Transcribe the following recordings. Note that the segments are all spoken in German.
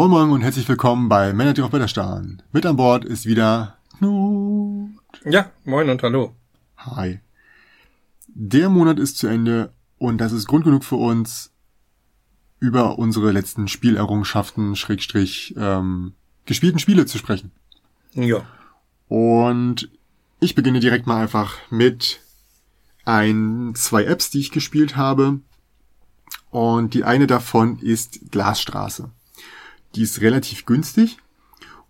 Moin Moin und herzlich willkommen bei Männer, die auch Wetter starren. Mit an Bord ist wieder Knut. Ja, moin und hallo. Hi. Der Monat ist zu Ende und das ist Grund genug für uns, über unsere letzten Spielerrungenschaften, Schrägstrich, ähm, gespielten Spiele zu sprechen. Ja. Und ich beginne direkt mal einfach mit ein, zwei Apps, die ich gespielt habe. Und die eine davon ist Glasstraße. Die ist relativ günstig.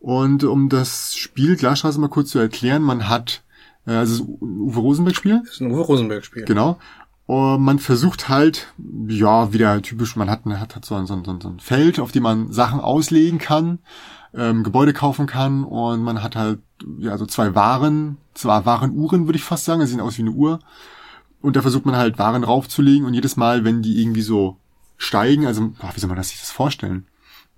Und um das Spiel Glasstraße mal kurz zu erklären, man hat, äh, also es ist ein Uwe Rosenberg-Spiel. Das ist ein Uwe Rosenberg-Spiel. Genau. Und man versucht halt, ja, wieder typisch, man hat, hat, hat so, ein, so, ein, so ein Feld, auf dem man Sachen auslegen kann, ähm, Gebäude kaufen kann und man hat halt, ja, so zwei Waren, zwei Warenuhren, würde ich fast sagen, sie sehen aus wie eine Uhr. Und da versucht man halt Waren raufzulegen und jedes Mal, wenn die irgendwie so steigen, also, boah, wie soll man das sich das vorstellen?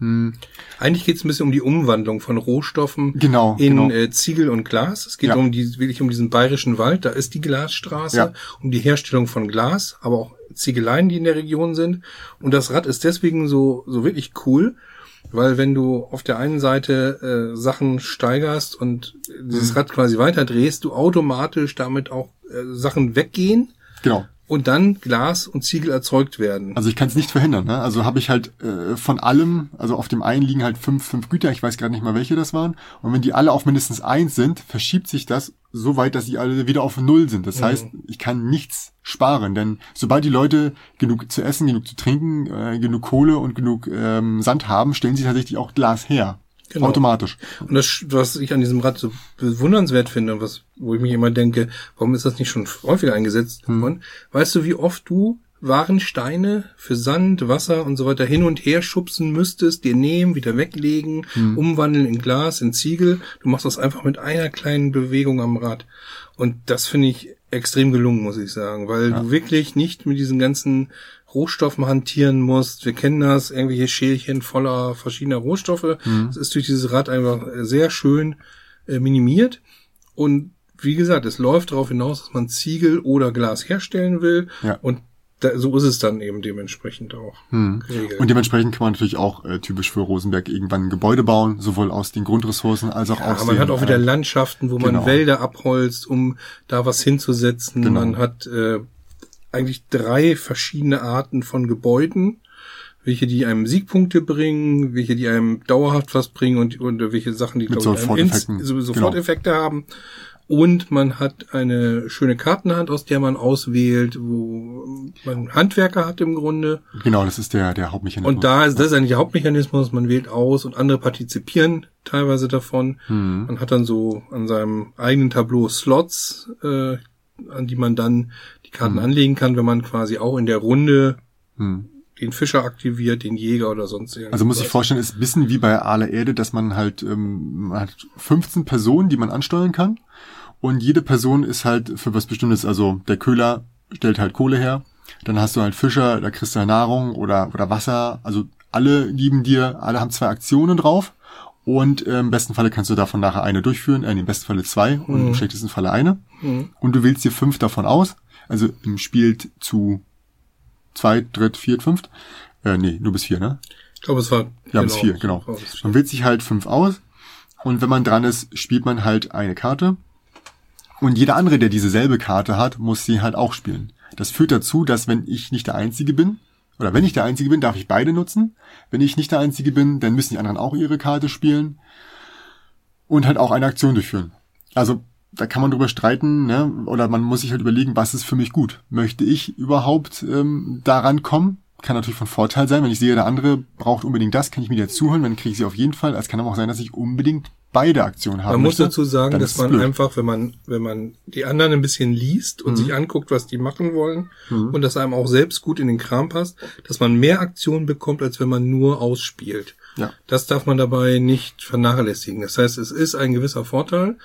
Hm. Eigentlich geht es ein bisschen um die Umwandlung von Rohstoffen genau, in genau. Äh, Ziegel und Glas. Es geht Ja. um die, wirklich um diesen bayerischen Wald, da ist die Glasstraße, Ja. um die Herstellung von Glas, aber auch Ziegeleien, die in der Region sind. Und das Rad ist deswegen so, so wirklich cool, weil wenn du auf der einen Seite äh, Sachen steigerst und dieses Mhm. Rad quasi weiterdrehst, du automatisch damit auch äh, Sachen weggehen Genau. Und dann Glas und Ziegel erzeugt werden. Also ich kann es nicht verhindern. Ne? Also habe ich halt äh, von allem, also auf dem einen liegen halt fünf, fünf Güter, ich weiß gerade nicht mal welche das waren. Und wenn die alle auf mindestens eins sind, verschiebt sich das so weit, dass sie alle wieder auf null sind. Das heißt, ich kann nichts sparen, denn sobald die Leute genug zu essen, genug zu trinken, äh, genug Kohle und genug ähm, Sand haben, stellen sie tatsächlich auch Glas her. Genau. Automatisch. Und das, was ich an diesem Rad so bewundernswert finde, was, wo ich mich immer denke, warum ist das nicht schon häufiger eingesetzt worden? Weißt du, wie oft du Warensteine für Sand, Wasser und so weiter hin und her schubsen müsstest, dir nehmen, wieder weglegen, umwandeln in Glas, in Ziegel. Du machst das einfach mit einer kleinen Bewegung am Rad. Und das finde ich extrem gelungen, muss ich sagen, weil du wirklich nicht mit diesen ganzen Rohstoffen hantieren musst. Wir kennen das, irgendwelche Schälchen voller verschiedener Rohstoffe. Das ist durch dieses Rad einfach sehr schön äh, minimiert. Und wie gesagt, es läuft darauf hinaus, dass man Ziegel oder Glas herstellen will. Ja. Und da, so ist es dann eben dementsprechend auch geregelt. Und dementsprechend kann man natürlich auch äh, typisch für Rosenberg irgendwann ein Gebäude bauen, sowohl aus den Grundressourcen als auch aus Ja, man den, hat auch wieder äh, Landschaften, wo man genau. Wälder abholzt, um da was hinzusetzen. Genau. Man hat äh, eigentlich drei verschiedene Arten von Gebäuden, welche die einem Siegpunkte bringen, welche die einem dauerhaft was bringen und, und welche Sachen, die glaube ich, so- Soforteffekte haben. Und man hat eine schöne Kartenhand, aus der man auswählt, wo man Handwerker hat im Grunde. Genau, das ist der, der Hauptmechanismus. Und da ist das ist eigentlich der Hauptmechanismus, man wählt aus und andere partizipieren teilweise davon. Mhm. Man hat dann so an seinem eigenen Tableau Slots, äh, an die man dann Karten anlegen kann, wenn man quasi auch in der Runde Hm. den Fischer aktiviert, den Jäger oder sonst irgendwas. Also muss ich vorstellen, ist ein bisschen wie bei aller Erde, dass man halt, ähm, man hat 15 Personen, die man ansteuern kann. Und jede Person ist halt für was Bestimmtes. Also der Köhler stellt halt Kohle her. Dann hast du halt Fischer, da kriegst du halt Nahrung oder, oder Wasser. Also alle lieben dir, alle haben zwei Aktionen drauf. Und äh, im besten Falle kannst du davon nachher eine durchführen, äh, im besten Falle zwei und im schlechtesten Falle eine. Und du wählst dir fünf davon aus. Also im Spiel zu zwei, dritt, viert, fünft. Äh, nee, nur bis vier, ne? ich glaube, es war Ja, bis vier, genau. Oh, bis vier. Man wählt sich halt fünf aus und wenn man dran ist, spielt man halt eine Karte. Und jeder andere, der dieselbe Karte hat, muss sie halt auch spielen. Das führt dazu, dass wenn ich nicht der Einzige bin, oder wenn ich der Einzige bin, darf ich beide nutzen. Wenn ich nicht der Einzige bin, dann müssen die anderen auch ihre Karte spielen und halt auch eine Aktion durchführen. Also da kann man drüber streiten, ne? oder man muss sich halt überlegen, was ist für mich gut. Möchte ich überhaupt ähm, daran kommen? Kann natürlich von Vorteil sein. Wenn ich sehe, der andere braucht unbedingt das, kann ich mir dir zuhören, dann kriege ich sie auf jeden Fall. Es kann aber auch sein, dass ich unbedingt beide Aktionen haben Man muss möchte. dazu sagen, dass man blöd. einfach, wenn man, wenn man die anderen ein bisschen liest und sich anguckt, was die machen wollen und das einem auch selbst gut in den Kram passt, dass man mehr Aktionen bekommt, als wenn man nur ausspielt. Ja. Das darf man dabei nicht vernachlässigen. Das heißt, es ist ein gewisser Vorteil,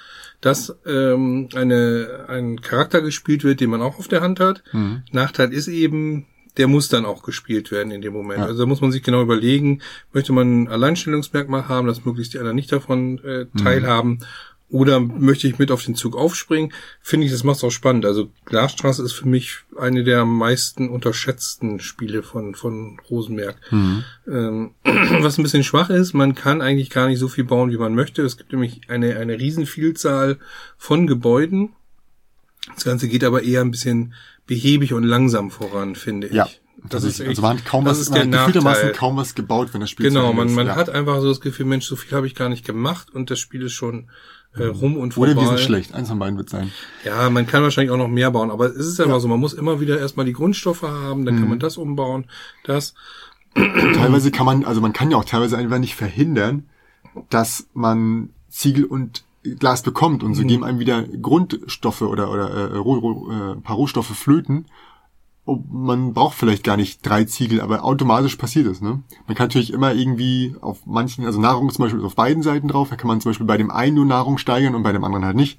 dass ähm, eine, ein Charakter gespielt wird, den man auch auf der Hand hat. Nachteil ist eben, der muss dann auch gespielt werden in dem Moment. Ja. Also da muss man sich genau überlegen, möchte man ein Alleinstellungsmerkmal haben, dass möglichst die anderen nicht davon äh, teilhaben. Oder möchte ich mit auf den Zug aufspringen? Finde ich, das macht es auch spannend. Also Glasstraße ist für mich eine der am meisten unterschätzten Spiele von, von Rosenberg. Mhm. Ähm, was ein bisschen schwach ist, man kann eigentlich gar nicht so viel bauen, wie man möchte. Es gibt nämlich eine, eine Riesenvielzahl von Gebäuden. Das Ganze geht aber eher ein bisschen behäbig und langsam voran, finde ich. Ja. Das ist echt, also man hat kaum das was, ist man der hat gefühltermaßen kaum was gebaut, wenn das Spiel Genau, man, man ja. hat einfach so das Gefühl, Mensch, so viel habe ich gar nicht gemacht und das Spiel ist schon äh, rum und vorbei. Oder wir sind schlecht. Eins von beiden wird sein. Ja, man kann wahrscheinlich auch noch mehr bauen, aber es ist einfach so, man muss immer wieder erstmal die Grundstoffe haben, dann Mhm. kann man das umbauen, das. Teilweise kann man, also man kann ja auch teilweise einfach nicht verhindern, dass man Ziegel und Glas bekommt und so Mhm. geben einem wieder Grundstoffe oder, oder äh, Roh, Roh, äh, ein paar Rohstoffe flöten. Und man braucht vielleicht gar nicht drei Ziegel, aber automatisch passiert es. Ne? Man kann natürlich immer irgendwie auf manchen, also Nahrung zum Beispiel ist auf beiden Seiten drauf, da kann man zum Beispiel bei dem einen nur Nahrung steigern und bei dem anderen halt nicht.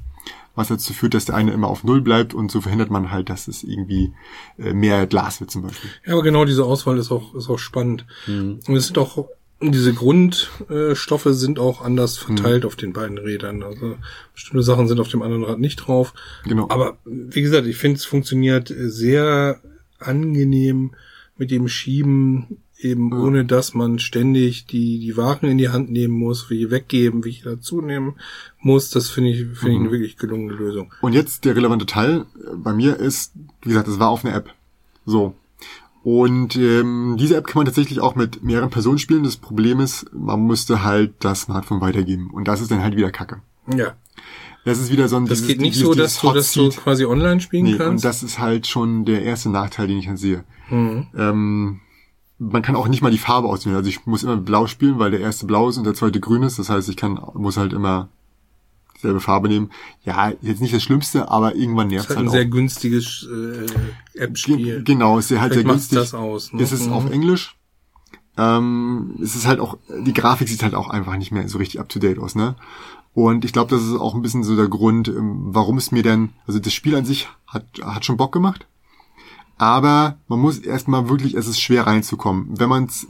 Was dazu führt, dass der eine immer auf Null bleibt und so verhindert man halt, dass es irgendwie äh, mehr Glas wird zum Beispiel. Ja, aber genau diese Auswahl ist auch, ist auch spannend. Mhm. Und es sind auch, diese Grundstoffe sind auch anders Mhm. verteilt auf den beiden Rädern. Also bestimmte Sachen sind auf dem anderen Rad nicht drauf. Genau. Aber wie gesagt, ich finde, es funktioniert sehr angenehm mit dem Schieben, eben ohne dass man ständig die, die Waren in die Hand nehmen muss, wie weggeben, wie dazu nehmen muss. Das finde ich, finde Mhm. ich eine wirklich gelungene Lösung. Und jetzt der relevante Teil bei mir ist, wie gesagt, das war auf einer App. So. Und ähm, diese App kann man tatsächlich auch mit mehreren Personen spielen. Das Problem ist, man müsste halt das Smartphone weitergeben. Und das ist dann halt wieder Kacke. Ja. Das ist wieder so ein Das dieses- geht nicht dieses- so, dass du das so quasi online spielen Nee, und kannst. das ist halt schon der erste Nachteil, den ich dann sehe. Mhm. Ähm, man kann auch nicht mal die Farbe auswählen. Also ich muss immer blau spielen, weil der erste blau ist und der zweite grün ist. Das heißt, ich kann, muss halt immer dieselbe Farbe nehmen. Ja, jetzt nicht das Schlimmste, aber irgendwann Das nervt ist es halt halt ein auch. sehr günstiges äh, Ge- App-Spiel. Genau, ist halt Vielleicht sehr günstig. das aus, ne? Es ist Mhm. auf Englisch. Ähm, es ist halt auch, die Grafik sieht halt auch einfach nicht mehr so richtig up to date aus, ne? Und ich glaube, das ist auch ein bisschen so der Grund, ähm, warum es mir denn, also das Spiel an sich hat, hat schon Bock gemacht. Aber man muss erstmal wirklich, es ist schwer reinzukommen. Wenn man es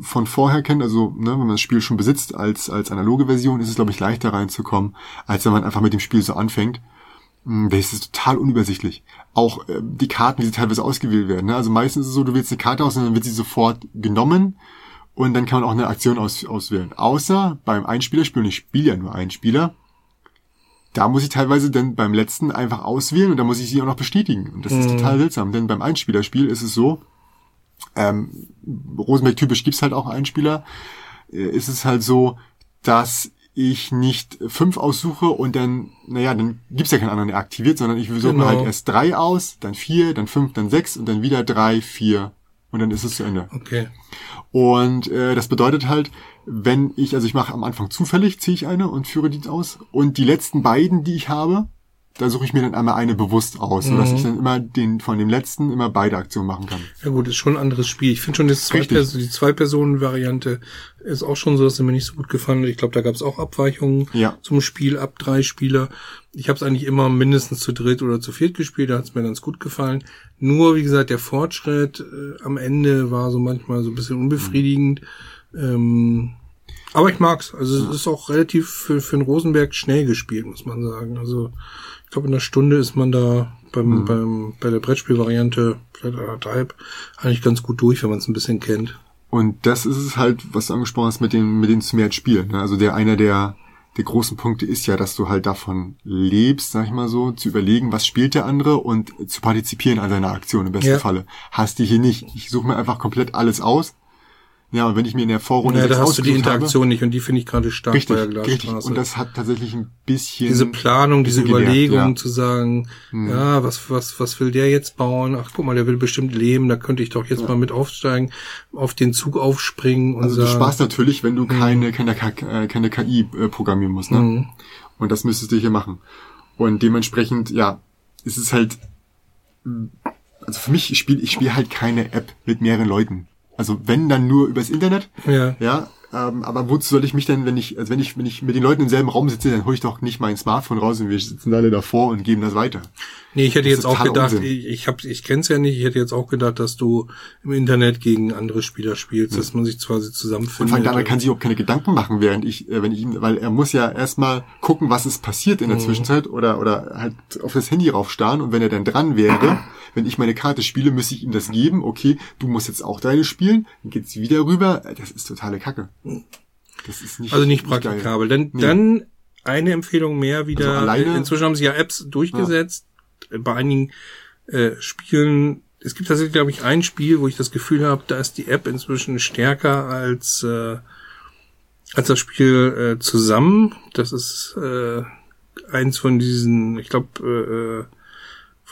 von vorher kennt, also ne, wenn man das Spiel schon besitzt als, als analoge Version, ist es, glaube ich, leichter reinzukommen, als wenn man einfach mit dem Spiel so anfängt. Hm, Das ist total unübersichtlich. Auch äh, die Karten, wie sie teilweise ausgewählt werden. Ne? Also meistens ist es so, du wählst eine Karte aus und dann wird sie sofort genommen und dann kann man auch eine Aktion aus, auswählen. Außer beim Einspielerspiel, und ich spiele ja nur einen Spieler, da muss ich teilweise dann beim letzten einfach auswählen und da muss ich sie auch noch bestätigen. Und das ist total seltsam, denn beim Einspielerspiel ist es so, ähm, Rosenberg typisch gibt's halt auch Einspieler, äh, ist es halt so, dass ich nicht fünf aussuche und dann, naja, dann gibt's ja keinen anderen, der aktiviert, sondern ich suche Genau. halt erst drei aus, dann vier, dann fünf, dann sechs und dann wieder drei, vier und dann ist es zu Ende. Okay. Und äh, das bedeutet halt, wenn ich, also ich mache am Anfang zufällig, ziehe ich eine und führe die aus. Und die letzten beiden, die ich habe, da suche ich mir dann einmal eine bewusst aus, sodass Mhm. ich dann immer den von dem letzten immer beide Aktionen machen kann. Ja gut, ist schon ein anderes Spiel. Ich finde schon, das zwei. Perso- die Zwei-Personen-Variante ist auch schon so, dass sie mir nicht so gut gefallen hat. Ich glaube, da gab es auch Abweichungen Ja. zum Spiel ab drei Spieler. Ich habe es eigentlich immer mindestens zu dritt oder zu viert gespielt, da hat es mir ganz gut gefallen. Nur, wie gesagt, der Fortschritt äh, am Ende war so manchmal so ein bisschen unbefriedigend. Ähm, aber ich mag's. Also es ist auch relativ für, für den Rosenberg schnell gespielt, muss man sagen. Also ich glaube, in einer Stunde ist man da beim, beim, bei der Brettspielvariante, vielleicht anderthalb, eigentlich ganz gut durch, wenn man es ein bisschen kennt. Und das ist es halt, was du angesprochen hast mit dem, mit dem zu mehr spielen. Ne? Also der einer der, der großen Punkte ist ja, dass du halt davon lebst, sag ich mal so, zu überlegen, was spielt der andere und zu partizipieren an seiner Aktion im besten Ja. Falle. Hast du hier nicht. Ich suche mir einfach komplett alles aus. Ja, und wenn ich mir in der Vorrunde Ja, da hast du die ausgesucht habe- Interaktion nicht und die finde ich gerade stark Richtig, bei der richtig. Glasstraße. Und das hat tatsächlich ein bisschen diese Planung, diese bisschen Überlegung ja. Hm. zu sagen, ja, was, was, was will der jetzt bauen? Ach, guck mal, der will bestimmt leben, da könnte ich doch jetzt mal mit aufsteigen, auf den Zug aufspringen und Also du sagen, sparst natürlich, wenn du keine, keine, K- äh, keine KI äh, programmieren musst, ne? Mhm. Und das müsstest du hier machen. Und dementsprechend, ja, ist es halt, also für mich, ich spiele ich spiel halt keine App mit mehreren Leuten. Also wenn dann nur übers Internet, ja, ja, Ähm, aber wozu soll ich mich denn, wenn ich, also wenn ich, wenn ich mit den Leuten im selben Raum sitze, dann hole ich doch nicht mein Smartphone raus und wir sitzen alle davor und geben das weiter. Nee, ich hätte Das jetzt auch gedacht, Unsinn. ich, ich, hab, ich kenn's ja nicht, ich hätte jetzt auch gedacht, dass du im Internet gegen andere Spieler spielst, dass man sich quasi Und zusammenfindet. der andere kann sich auch keine Gedanken machen, während ich, äh, wenn ich ihm, weil er muss ja erstmal gucken, was ist passiert in der Zwischenzeit oder, oder halt auf das Handy raufstarren und wenn er dann dran wäre, wenn ich meine Karte spiele, müsste ich ihm das geben, okay, du musst jetzt auch deine spielen, dann geht's wieder rüber, das ist totale Kacke. Das ist nicht, also nicht geil. praktikabel. Dann, Nee. dann eine Empfehlung mehr wieder. Also alleine- Inzwischen haben sie ja Apps durchgesetzt. Bei einigen äh, Spielen. Es gibt tatsächlich, glaube ich, ein Spiel, wo ich das Gefühl habe, da ist die App inzwischen stärker als äh, als das Spiel äh, zusammen. Das ist äh, eins von diesen, ich glaube, äh, äh,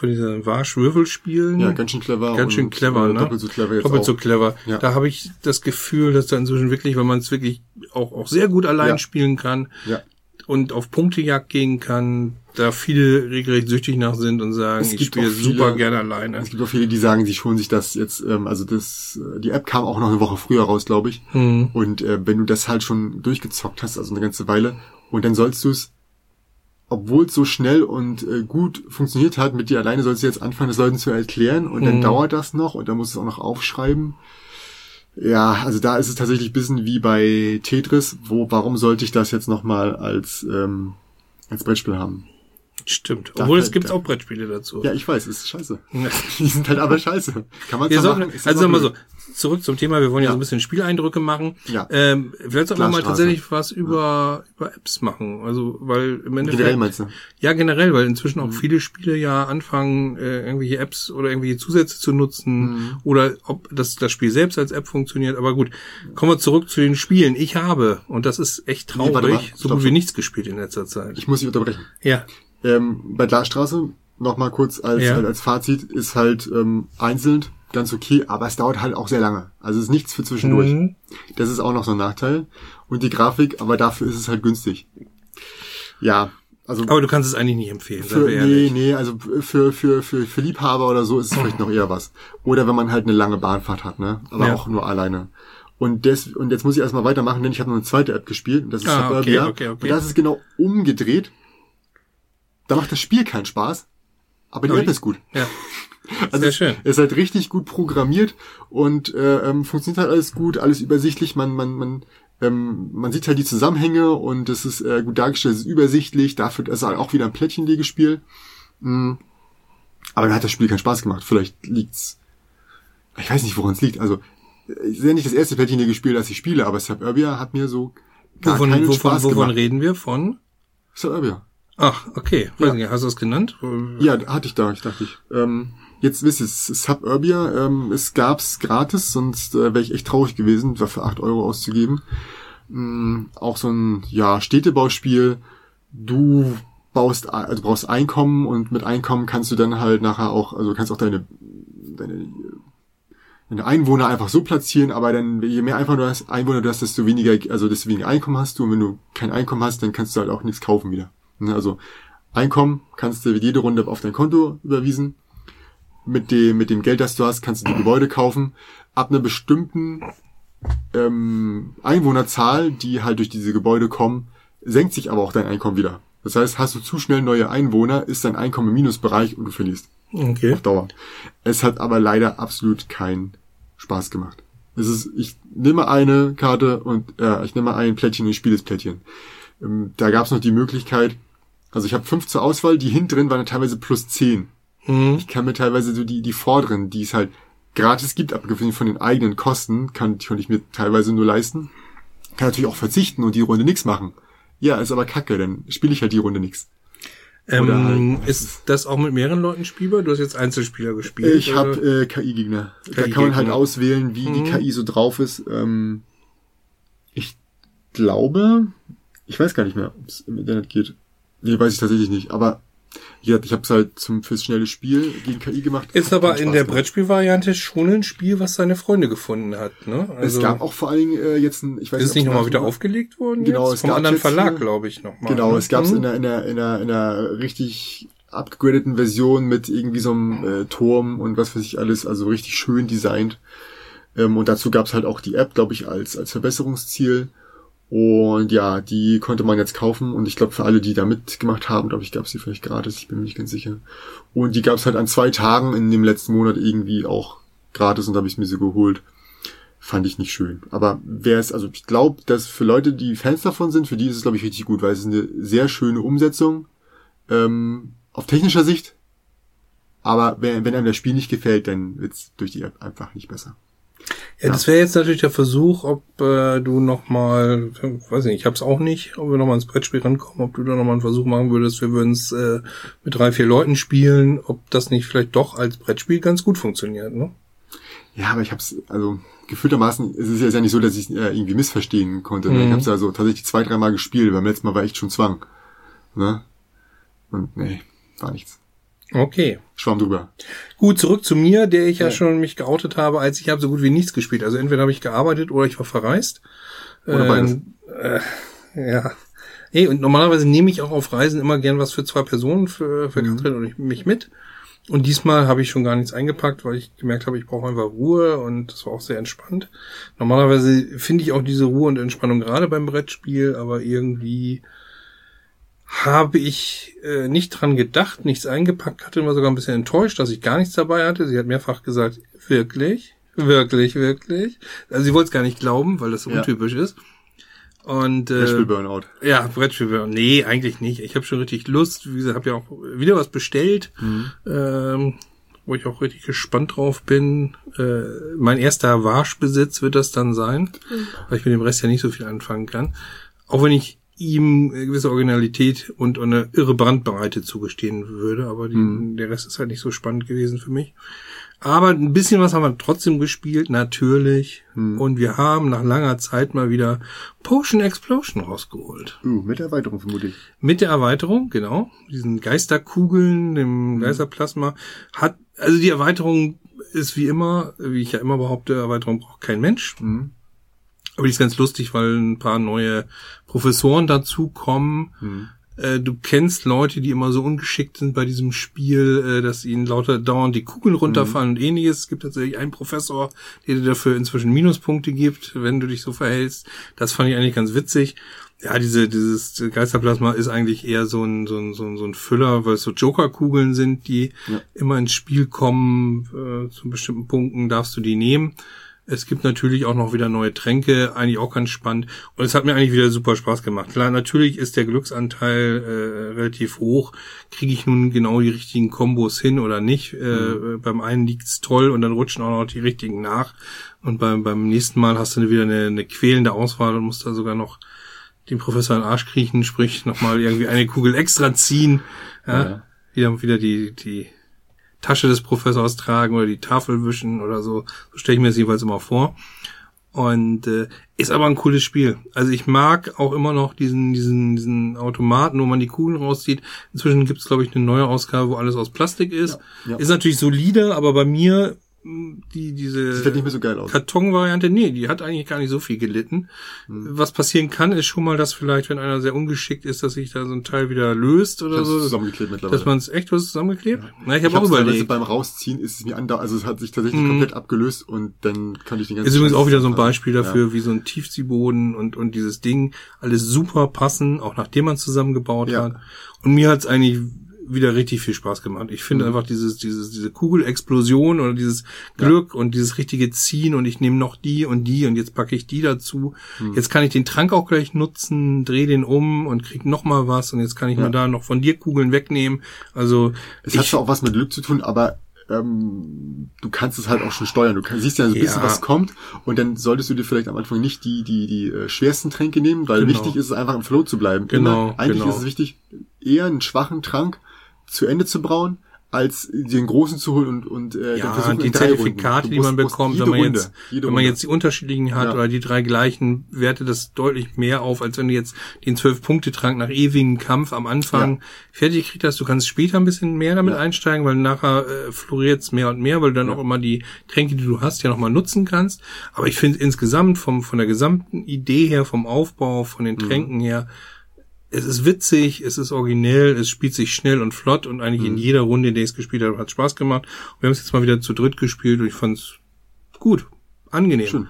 von diesen Warsch-Würfelspielen. Ja, ganz schön clever. Ganz schön clever, äh, ne? Doppelt so clever jetzt Doppelt auch. so clever. Ja. Da habe ich das Gefühl, dass da inzwischen wirklich, wenn man es wirklich auch, auch sehr gut allein Ja. spielen kann Ja. und auf Punktejagd gehen kann, da viele regelrecht süchtig nach sind und sagen, Es ich gibt spiele viele- super gerne alleine. Es gibt auch viele, die sagen, sie holen sich das jetzt, ähm, also das, äh, die App kam auch noch eine Woche früher raus, glaube ich. Hm. Und äh, wenn du das halt schon durchgezockt hast, also eine ganze Weile, und dann sollst du es, obwohl es so schnell und äh, gut funktioniert hat, mit dir alleine sollst du jetzt anfangen, das Leuten zu erklären und dann Mhm. dauert das noch und dann musst du es auch noch aufschreiben. Ja, also da ist es tatsächlich ein bisschen wie bei Tetris, wo, warum sollte ich das jetzt nochmal als, ähm, als Brettspiel haben? Stimmt. Obwohl es gibt auch Brettspiele dazu. Ja, ich weiß, ist scheiße. Ja. Die sind halt aber scheiße. Kann man sollten, machen, also sagen wir so, zurück zum Thema, wir wollen ja, Ja. so ein bisschen Spieleindrücke machen. Ja. Ähm, vielleicht sollten wir mal tatsächlich was über, über Apps machen. Also, weil im Endeffekt. Generell meinst du? Ja, generell, weil inzwischen auch Mhm. viele Spiele ja anfangen, äh, irgendwelche Apps oder irgendwelche Zusätze zu nutzen Mhm. oder ob das, das Spiel selbst als App funktioniert. Aber gut, kommen wir zurück zu den Spielen. Ich habe, und das ist echt Nee, traurig, warte mal, so gut wie nichts gespielt in letzter Zeit. Ich muss dich unterbrechen. Ja, Ähm, bei Glasstraße, nochmal kurz als, Ja. als, als Fazit, ist halt ähm, einzeln ganz okay, aber es dauert halt auch sehr lange. Also es ist nichts für zwischendurch. Mhm. Das ist auch noch so ein Nachteil. Und die Grafik, aber dafür ist es halt günstig. Ja, also aber du kannst es eigentlich nicht empfehlen, für, nee, nee, also für, für, für, für Liebhaber oder so ist es vielleicht noch eher was. Oder wenn man halt eine lange Bahnfahrt hat, ne? Aber Ja. auch nur alleine. Und, des, und jetzt muss ich erstmal weitermachen, denn ich habe noch eine zweite App gespielt. Das ist Ah, Suburbia. okay, okay, okay. Und das ist genau umgedreht. Da macht das Spiel keinen Spaß, aber die App ist gut. Ja, Also sehr es schön. ist halt richtig gut programmiert und äh, ähm, funktioniert halt alles gut, alles übersichtlich. Man, man, man, ähm, man sieht halt die Zusammenhänge und es ist äh, gut dargestellt, es ist übersichtlich. Dafür ist halt auch wieder ein Plättchenlegespiel. Mm. Aber dann hat das Spiel keinen Spaß gemacht. Vielleicht liegt's. Ich weiß nicht, woran es liegt. Also, es ist ja nicht das erste Plättchenlegespiel, das ich spiele, aber Suburbia hat mir so gar Wovon, keinen wovon, Spaß wovon gemacht. reden wir? Von? Suburbia. Ach, okay. Weiß Ja. nicht, hast du es genannt? Ja, hatte ich da, ich dachte ich. Ähm, jetzt wisst ihr, Suburbia, ähm, es gab's gratis, sonst äh, wäre ich echt traurig gewesen, dafür 8 Euro auszugeben. Mm, auch so ein, ja, Städtebauspiel. Du baust, also brauchst Einkommen und mit Einkommen kannst du dann halt nachher auch, also kannst auch deine, deine, deine Einwohner einfach so platzieren, aber dann, je mehr Einwohner du hast, Einwohner du hast, desto weniger, also desto weniger Einkommen hast du und wenn du kein Einkommen hast, dann kannst du halt auch nichts kaufen wieder. Ne, Also Einkommen kannst du jede Runde auf dein Konto überwiesen. Mit dem, mit dem Geld, das du hast, kannst du die Gebäude kaufen. Ab einer bestimmten ähm, Einwohnerzahl, die halt durch diese Gebäude kommen, senkt sich aber auch dein Einkommen wieder. Das heißt, hast du zu schnell neue Einwohner, ist dein Einkommen im Minusbereich und du verlierst Okay. auf Dauer. Es hat aber leider absolut keinen Spaß gemacht. Es ist, ich nehme eine Karte und äh, ich nehme ein Plättchen und spiele das Plättchen. Ähm, da gab es noch die Möglichkeit, also ich habe fünf zur Auswahl, die hinten drin waren teilweise plus zehn. Mhm. Ich kann mir teilweise so die, die vorderen, die es halt gratis gibt, abgesehen von den eigenen Kosten, kann, konnte ich mir teilweise nur leisten. Kann natürlich auch verzichten und die Runde nix machen. Ja, ist aber kacke, dann spiele ich halt die Runde nix. Ähm, halt- ist das auch mit mehreren Leuten spielbar? Du hast jetzt Einzelspieler gespielt. Ich habe äh, KI-Gegner. Da kann man halt auswählen, wie die Mhm. KI so drauf ist. Ähm, ich glaube, ich weiß gar nicht mehr, ob es im Internet geht. Nee, weiß ich tatsächlich nicht. Aber gesagt, ich habe es halt zum fürs schnelle Spiel gegen KI gemacht. Ist aber in der. Brettspielvariante schon ein Spiel, was seine Freunde gefunden hat. Ne? Es gab auch vor allen Dingen äh, jetzt ein, ich weiß ist es nicht ob nochmal es wieder aufgelegt worden? Genau, jetzt? es Vom gab anderen Verlag, glaube ich, nochmal. Genau, ne? es gab es Hm? in einer, in, einer, in, einer, in einer richtig abgegradeten Version mit irgendwie so einem äh, Turm und was weiß ich alles, also richtig schön designt. Ähm, und dazu gab's halt auch die App, glaube ich, als, als Verbesserungsziel. Und ja, die konnte man jetzt kaufen und ich glaube für alle, die da mitgemacht haben, glaube ich, gab's die vielleicht gratis, ich bin mir nicht ganz sicher. Und die gab's halt an zwei Tagen in dem letzten Monat irgendwie auch gratis und habe ich mir sie geholt. Fand ich nicht schön. Aber wer es, also ich glaube, dass für Leute, die Fans davon sind, für die ist es, glaube ich, richtig gut, weil es ist eine sehr schöne Umsetzung ähm, auf technischer Sicht. Aber wenn, wenn einem das Spiel nicht gefällt, dann wird's durch die App einfach nicht besser. Ja, das wäre jetzt natürlich der Versuch, ob äh, du nochmal, weiß nicht, ich hab's auch nicht, ob wir nochmal ins Brettspiel rankommen, ob du da nochmal einen Versuch machen würdest, wir würden es äh, mit drei, vier Leuten spielen, ob das nicht vielleicht doch als Brettspiel ganz gut funktioniert, ne? Ja, aber ich hab's, also gefühltermaßen, es ist ja nicht so, dass ich äh, irgendwie missverstehen konnte. Ne? Ich Mhm. hab's also tatsächlich zwei, dreimal gespielt, beim letzten Mal war echt schon Zwang. Ne? Und nee, war nichts. Okay. Schwamm drüber. Gut, zurück zu mir, der ich ja, Ja. schon mich geoutet habe, als ich habe so gut wie nichts gespielt. Also entweder habe ich gearbeitet oder ich war verreist. Oder beides. äh, ja. Hey, und normalerweise nehme ich auch auf Reisen immer gern was für zwei Personen, für, für Mhm. Katrin und ich, mich mit. Und diesmal habe ich schon gar nichts eingepackt, weil ich gemerkt habe, ich brauche einfach Ruhe und das war auch sehr entspannt. Normalerweise finde ich auch diese Ruhe und Entspannung gerade beim Brettspiel, aber irgendwie habe ich äh, nicht dran gedacht, nichts eingepackt, Katrin war sogar ein bisschen enttäuscht, dass ich gar nichts dabei hatte. Sie hat mehrfach gesagt, wirklich, wirklich, wirklich. Also sie wollte es gar nicht glauben, weil das so Ja. untypisch ist. Und äh, Brettspiel Burnout. ja, Brettspiel. Nee, eigentlich nicht. Ich habe schon richtig Lust. Wie gesagt, habe ja auch wieder was bestellt, ähm, wo ich auch richtig gespannt drauf bin. Äh, mein erster Warschbesitz wird das dann sein, weil ich mit dem Rest ja nicht so viel anfangen kann. Auch wenn ich ihm eine gewisse Originalität und eine irre Brandbreite zugestehen würde, aber die, der Rest ist halt nicht so spannend gewesen für mich. Aber ein bisschen was haben wir trotzdem gespielt, natürlich. Und wir haben nach langer Zeit mal wieder Potion Explosion rausgeholt. Uh, mit Erweiterung vermute ich. Mit der Erweiterung, genau, diesen Geisterkugeln, dem Geisterplasma, hat, also die Erweiterung ist wie immer, wie ich ja immer behaupte, Erweiterung braucht kein Mensch. Mhm. Aber die ist ganz lustig, weil ein paar neue Professoren dazukommen. Mhm. Äh, Du kennst Leute, die immer so ungeschickt sind bei diesem Spiel, äh, dass ihnen lauter dauernd die Kugeln runterfallen und ähnliches. Es gibt tatsächlich einen Professor, der dir dafür inzwischen Minuspunkte gibt, wenn du dich so verhältst. Das fand ich eigentlich ganz witzig. Ja, diese, dieses Geisterplasma ist eigentlich eher so ein, so ein, so ein, so ein Füller, weil es so Joker-Kugeln sind, die Ja. immer ins Spiel kommen. Äh, zu bestimmten Punkten darfst du die nehmen. Es gibt natürlich auch noch wieder neue Tränke, eigentlich auch ganz spannend. Und es hat mir eigentlich wieder super Spaß gemacht. Klar, natürlich ist der Glücksanteil äh, relativ hoch. Kriege ich nun genau die richtigen Kombos hin oder nicht? Äh, beim einen liegt's toll und dann rutschen auch noch die richtigen nach. Und beim, beim nächsten Mal hast du wieder eine, eine quälende Auswahl und musst da sogar noch den Professor in den Arsch kriechen, sprich nochmal irgendwie eine Kugel extra ziehen. Ja, Ja. Wieder, wieder die, die Tasche des Professors tragen oder die Tafel wischen oder so. So stelle ich mir das jeweils immer vor. Und äh, ist aber ein cooles Spiel. Also ich mag auch immer noch diesen, diesen, diesen Automaten, wo man die Kugeln rauszieht. Inzwischen gibt es, glaube ich, eine neue Ausgabe, wo alles aus Plastik ist. Ja, ja. Ist natürlich solide, aber bei mir die diese Sieht halt nicht mehr so geil aus. Kartonvariante, nee, die hat eigentlich gar nicht so viel gelitten. Hm. Was passieren kann, ist schon mal, dass vielleicht, wenn einer sehr ungeschickt ist, dass sich da so ein Teil wieder löst oder so. zusammengeklebt mittlerweile. Dass man es echt was zusammengeklebt? Na, ich habe auch überlegt. beim Rausziehen ist es mir andauernd, also es hat sich tatsächlich Mhm. komplett abgelöst und dann kann ich den ganzen Ist übrigens auch wieder so ein. Beispiel dafür, wie so ein Tiefseeboden und, und dieses Ding alles super passen, auch nachdem man zusammengebaut Ja. hat. Und mir hat's eigentlich wieder richtig viel Spaß gemacht. Ich Mhm. finde einfach dieses, dieses, diese Kugelexplosion oder dieses Glück und dieses richtige Ziehen und ich nehme noch die und die und jetzt packe ich die dazu. Mhm. Jetzt kann ich den Trank auch gleich nutzen, dreh den um und krieg noch mal was und jetzt kann ich Ja. mir da noch von dir Kugeln wegnehmen. Also Es hat zwar auch was mit Glück zu tun, aber ähm, du kannst es halt auch schon steuern. Du kann, siehst ja so ein bisschen, Ja. was kommt und dann solltest du dir vielleicht am Anfang nicht die die die äh, schwersten Tränke nehmen, weil Genau. wichtig ist es einfach im Flow zu bleiben. Genau, Immer, eigentlich genau. ist es wichtig, eher einen schwachen Trank zu Ende zu brauen, als den großen zu holen und und äh, ja, dann versuchen die in drei Zertifikate, Runden. die man musst- musst bekommt, wenn man Runde, jetzt, wenn man Runde. jetzt die unterschiedlichen hat Ja. oder die drei gleichen, wertet das deutlich mehr auf, als wenn du jetzt den Zwölf-Punkte-Trank nach ewigem Kampf am Anfang fertig gekriegt hast. Du kannst später ein bisschen mehr damit Ja. einsteigen, weil nachher äh, floriert es mehr und mehr, weil du dann auch immer die Tränke, die du hast, ja nochmal nutzen kannst. Aber ich finde insgesamt vom, von der gesamten Idee her, vom Aufbau, von Mhm. den Tränken her, es ist witzig, es ist originell, es spielt sich schnell und flott und eigentlich Mhm. in jeder Runde, in der ich es gespielt habe, hat Spaß gemacht. Und wir haben es jetzt mal wieder zu dritt gespielt und ich fand's gut. angenehm. Schön.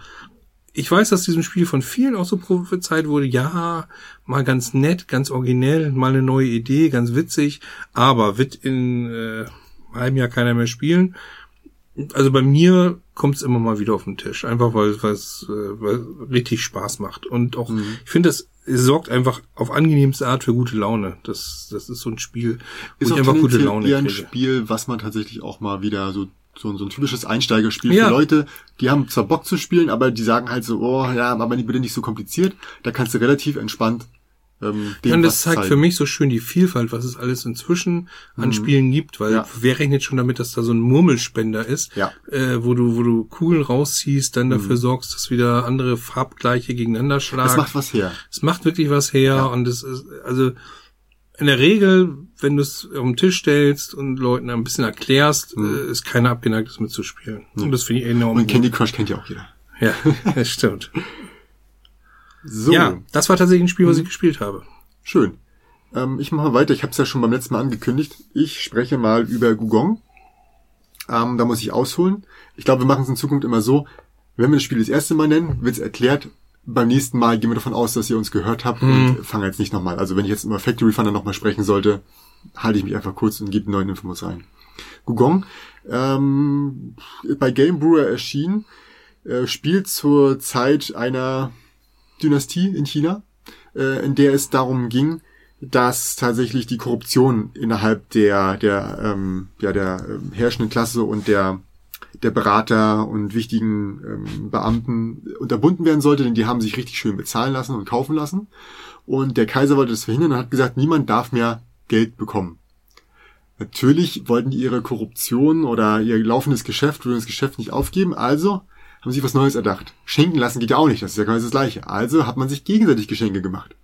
Ich weiß, dass diesem Spiel von vielen auch so prophezeit wurde, ja, mal ganz nett, ganz originell, mal eine neue Idee, ganz witzig, aber wird in äh, einem halben Jahr keiner mehr spielen. Also bei mir kommt es immer mal wieder auf den Tisch, einfach weil es äh, richtig Spaß macht. Und auch, ich finde, das es sorgt einfach auf angenehmste Art für gute Laune. Das, das ist so ein Spiel, wo Ist ich einfach gute Laune eher ein kriege. Spiel, was man tatsächlich auch mal wieder so so, so ein typisches Einsteigerspiel Ja. für Leute, die haben zwar Bock zu spielen, aber die sagen halt so, oh ja, aber bitte nicht so kompliziert. Da kannst du relativ entspannt ähm, dem Ja, und das zeigt zeigen. für mich so schön die Vielfalt, was es alles inzwischen an Spielen gibt, weil Mhm. Ja. wer rechnet schon damit, dass da so ein Murmelspender ist, Ja. Mhm. äh, wo du, wo du Kugeln rausziehst, dann dafür sorgst, dass wieder andere Farbgleiche gegeneinander schlagen. Das macht was her. es macht wirklich was her und es ist, also in der Regel, wenn du es auf den Tisch stellst und Leuten ein bisschen erklärst, äh, ist keiner abgeneigt, das mitzuspielen. Und das finde ich enorm. Mhm. Und. Candy Crush kennt ja auch jeder. Ja, das stimmt. So, Ja, das war tatsächlich ein Spiel, Mhm. was ich gespielt habe. schön. Ähm, ich mache weiter. Ich habe es ja schon beim letzten Mal angekündigt. Ich spreche mal über Gugong. Ähm, da muss ich ausholen. Ich glaube, wir machen es in Zukunft immer so, wenn wir das Spiel das erste Mal nennen, wird es erklärt. Beim nächsten Mal gehen wir davon aus, dass ihr uns gehört habt und fangen jetzt nicht nochmal. Also wenn ich jetzt über Factory Thunder nochmal sprechen sollte, halte ich mich einfach kurz und gebe neuen Infos rein. Gugong, ähm, bei Game Brewer erschienen, äh, spielt zur Zeit einer Dynastie in China, äh, in der es darum ging, dass tatsächlich die Korruption innerhalb der der ähm, ja der ähm, herrschenden Klasse und der der Berater und wichtigen ähm, Beamten unterbunden werden sollte, denn die haben sich richtig schön bezahlen lassen und kaufen lassen. Und der Kaiser wollte das verhindern und hat gesagt, niemand darf mehr Geld bekommen. Natürlich wollten die ihre Korruption oder ihr laufendes Geschäft, würden das Geschäft nicht aufgeben, also haben sie was Neues erdacht. Schenken lassen geht ja auch nicht, das ist ja genau das Gleiche. Also hat man sich gegenseitig Geschenke gemacht.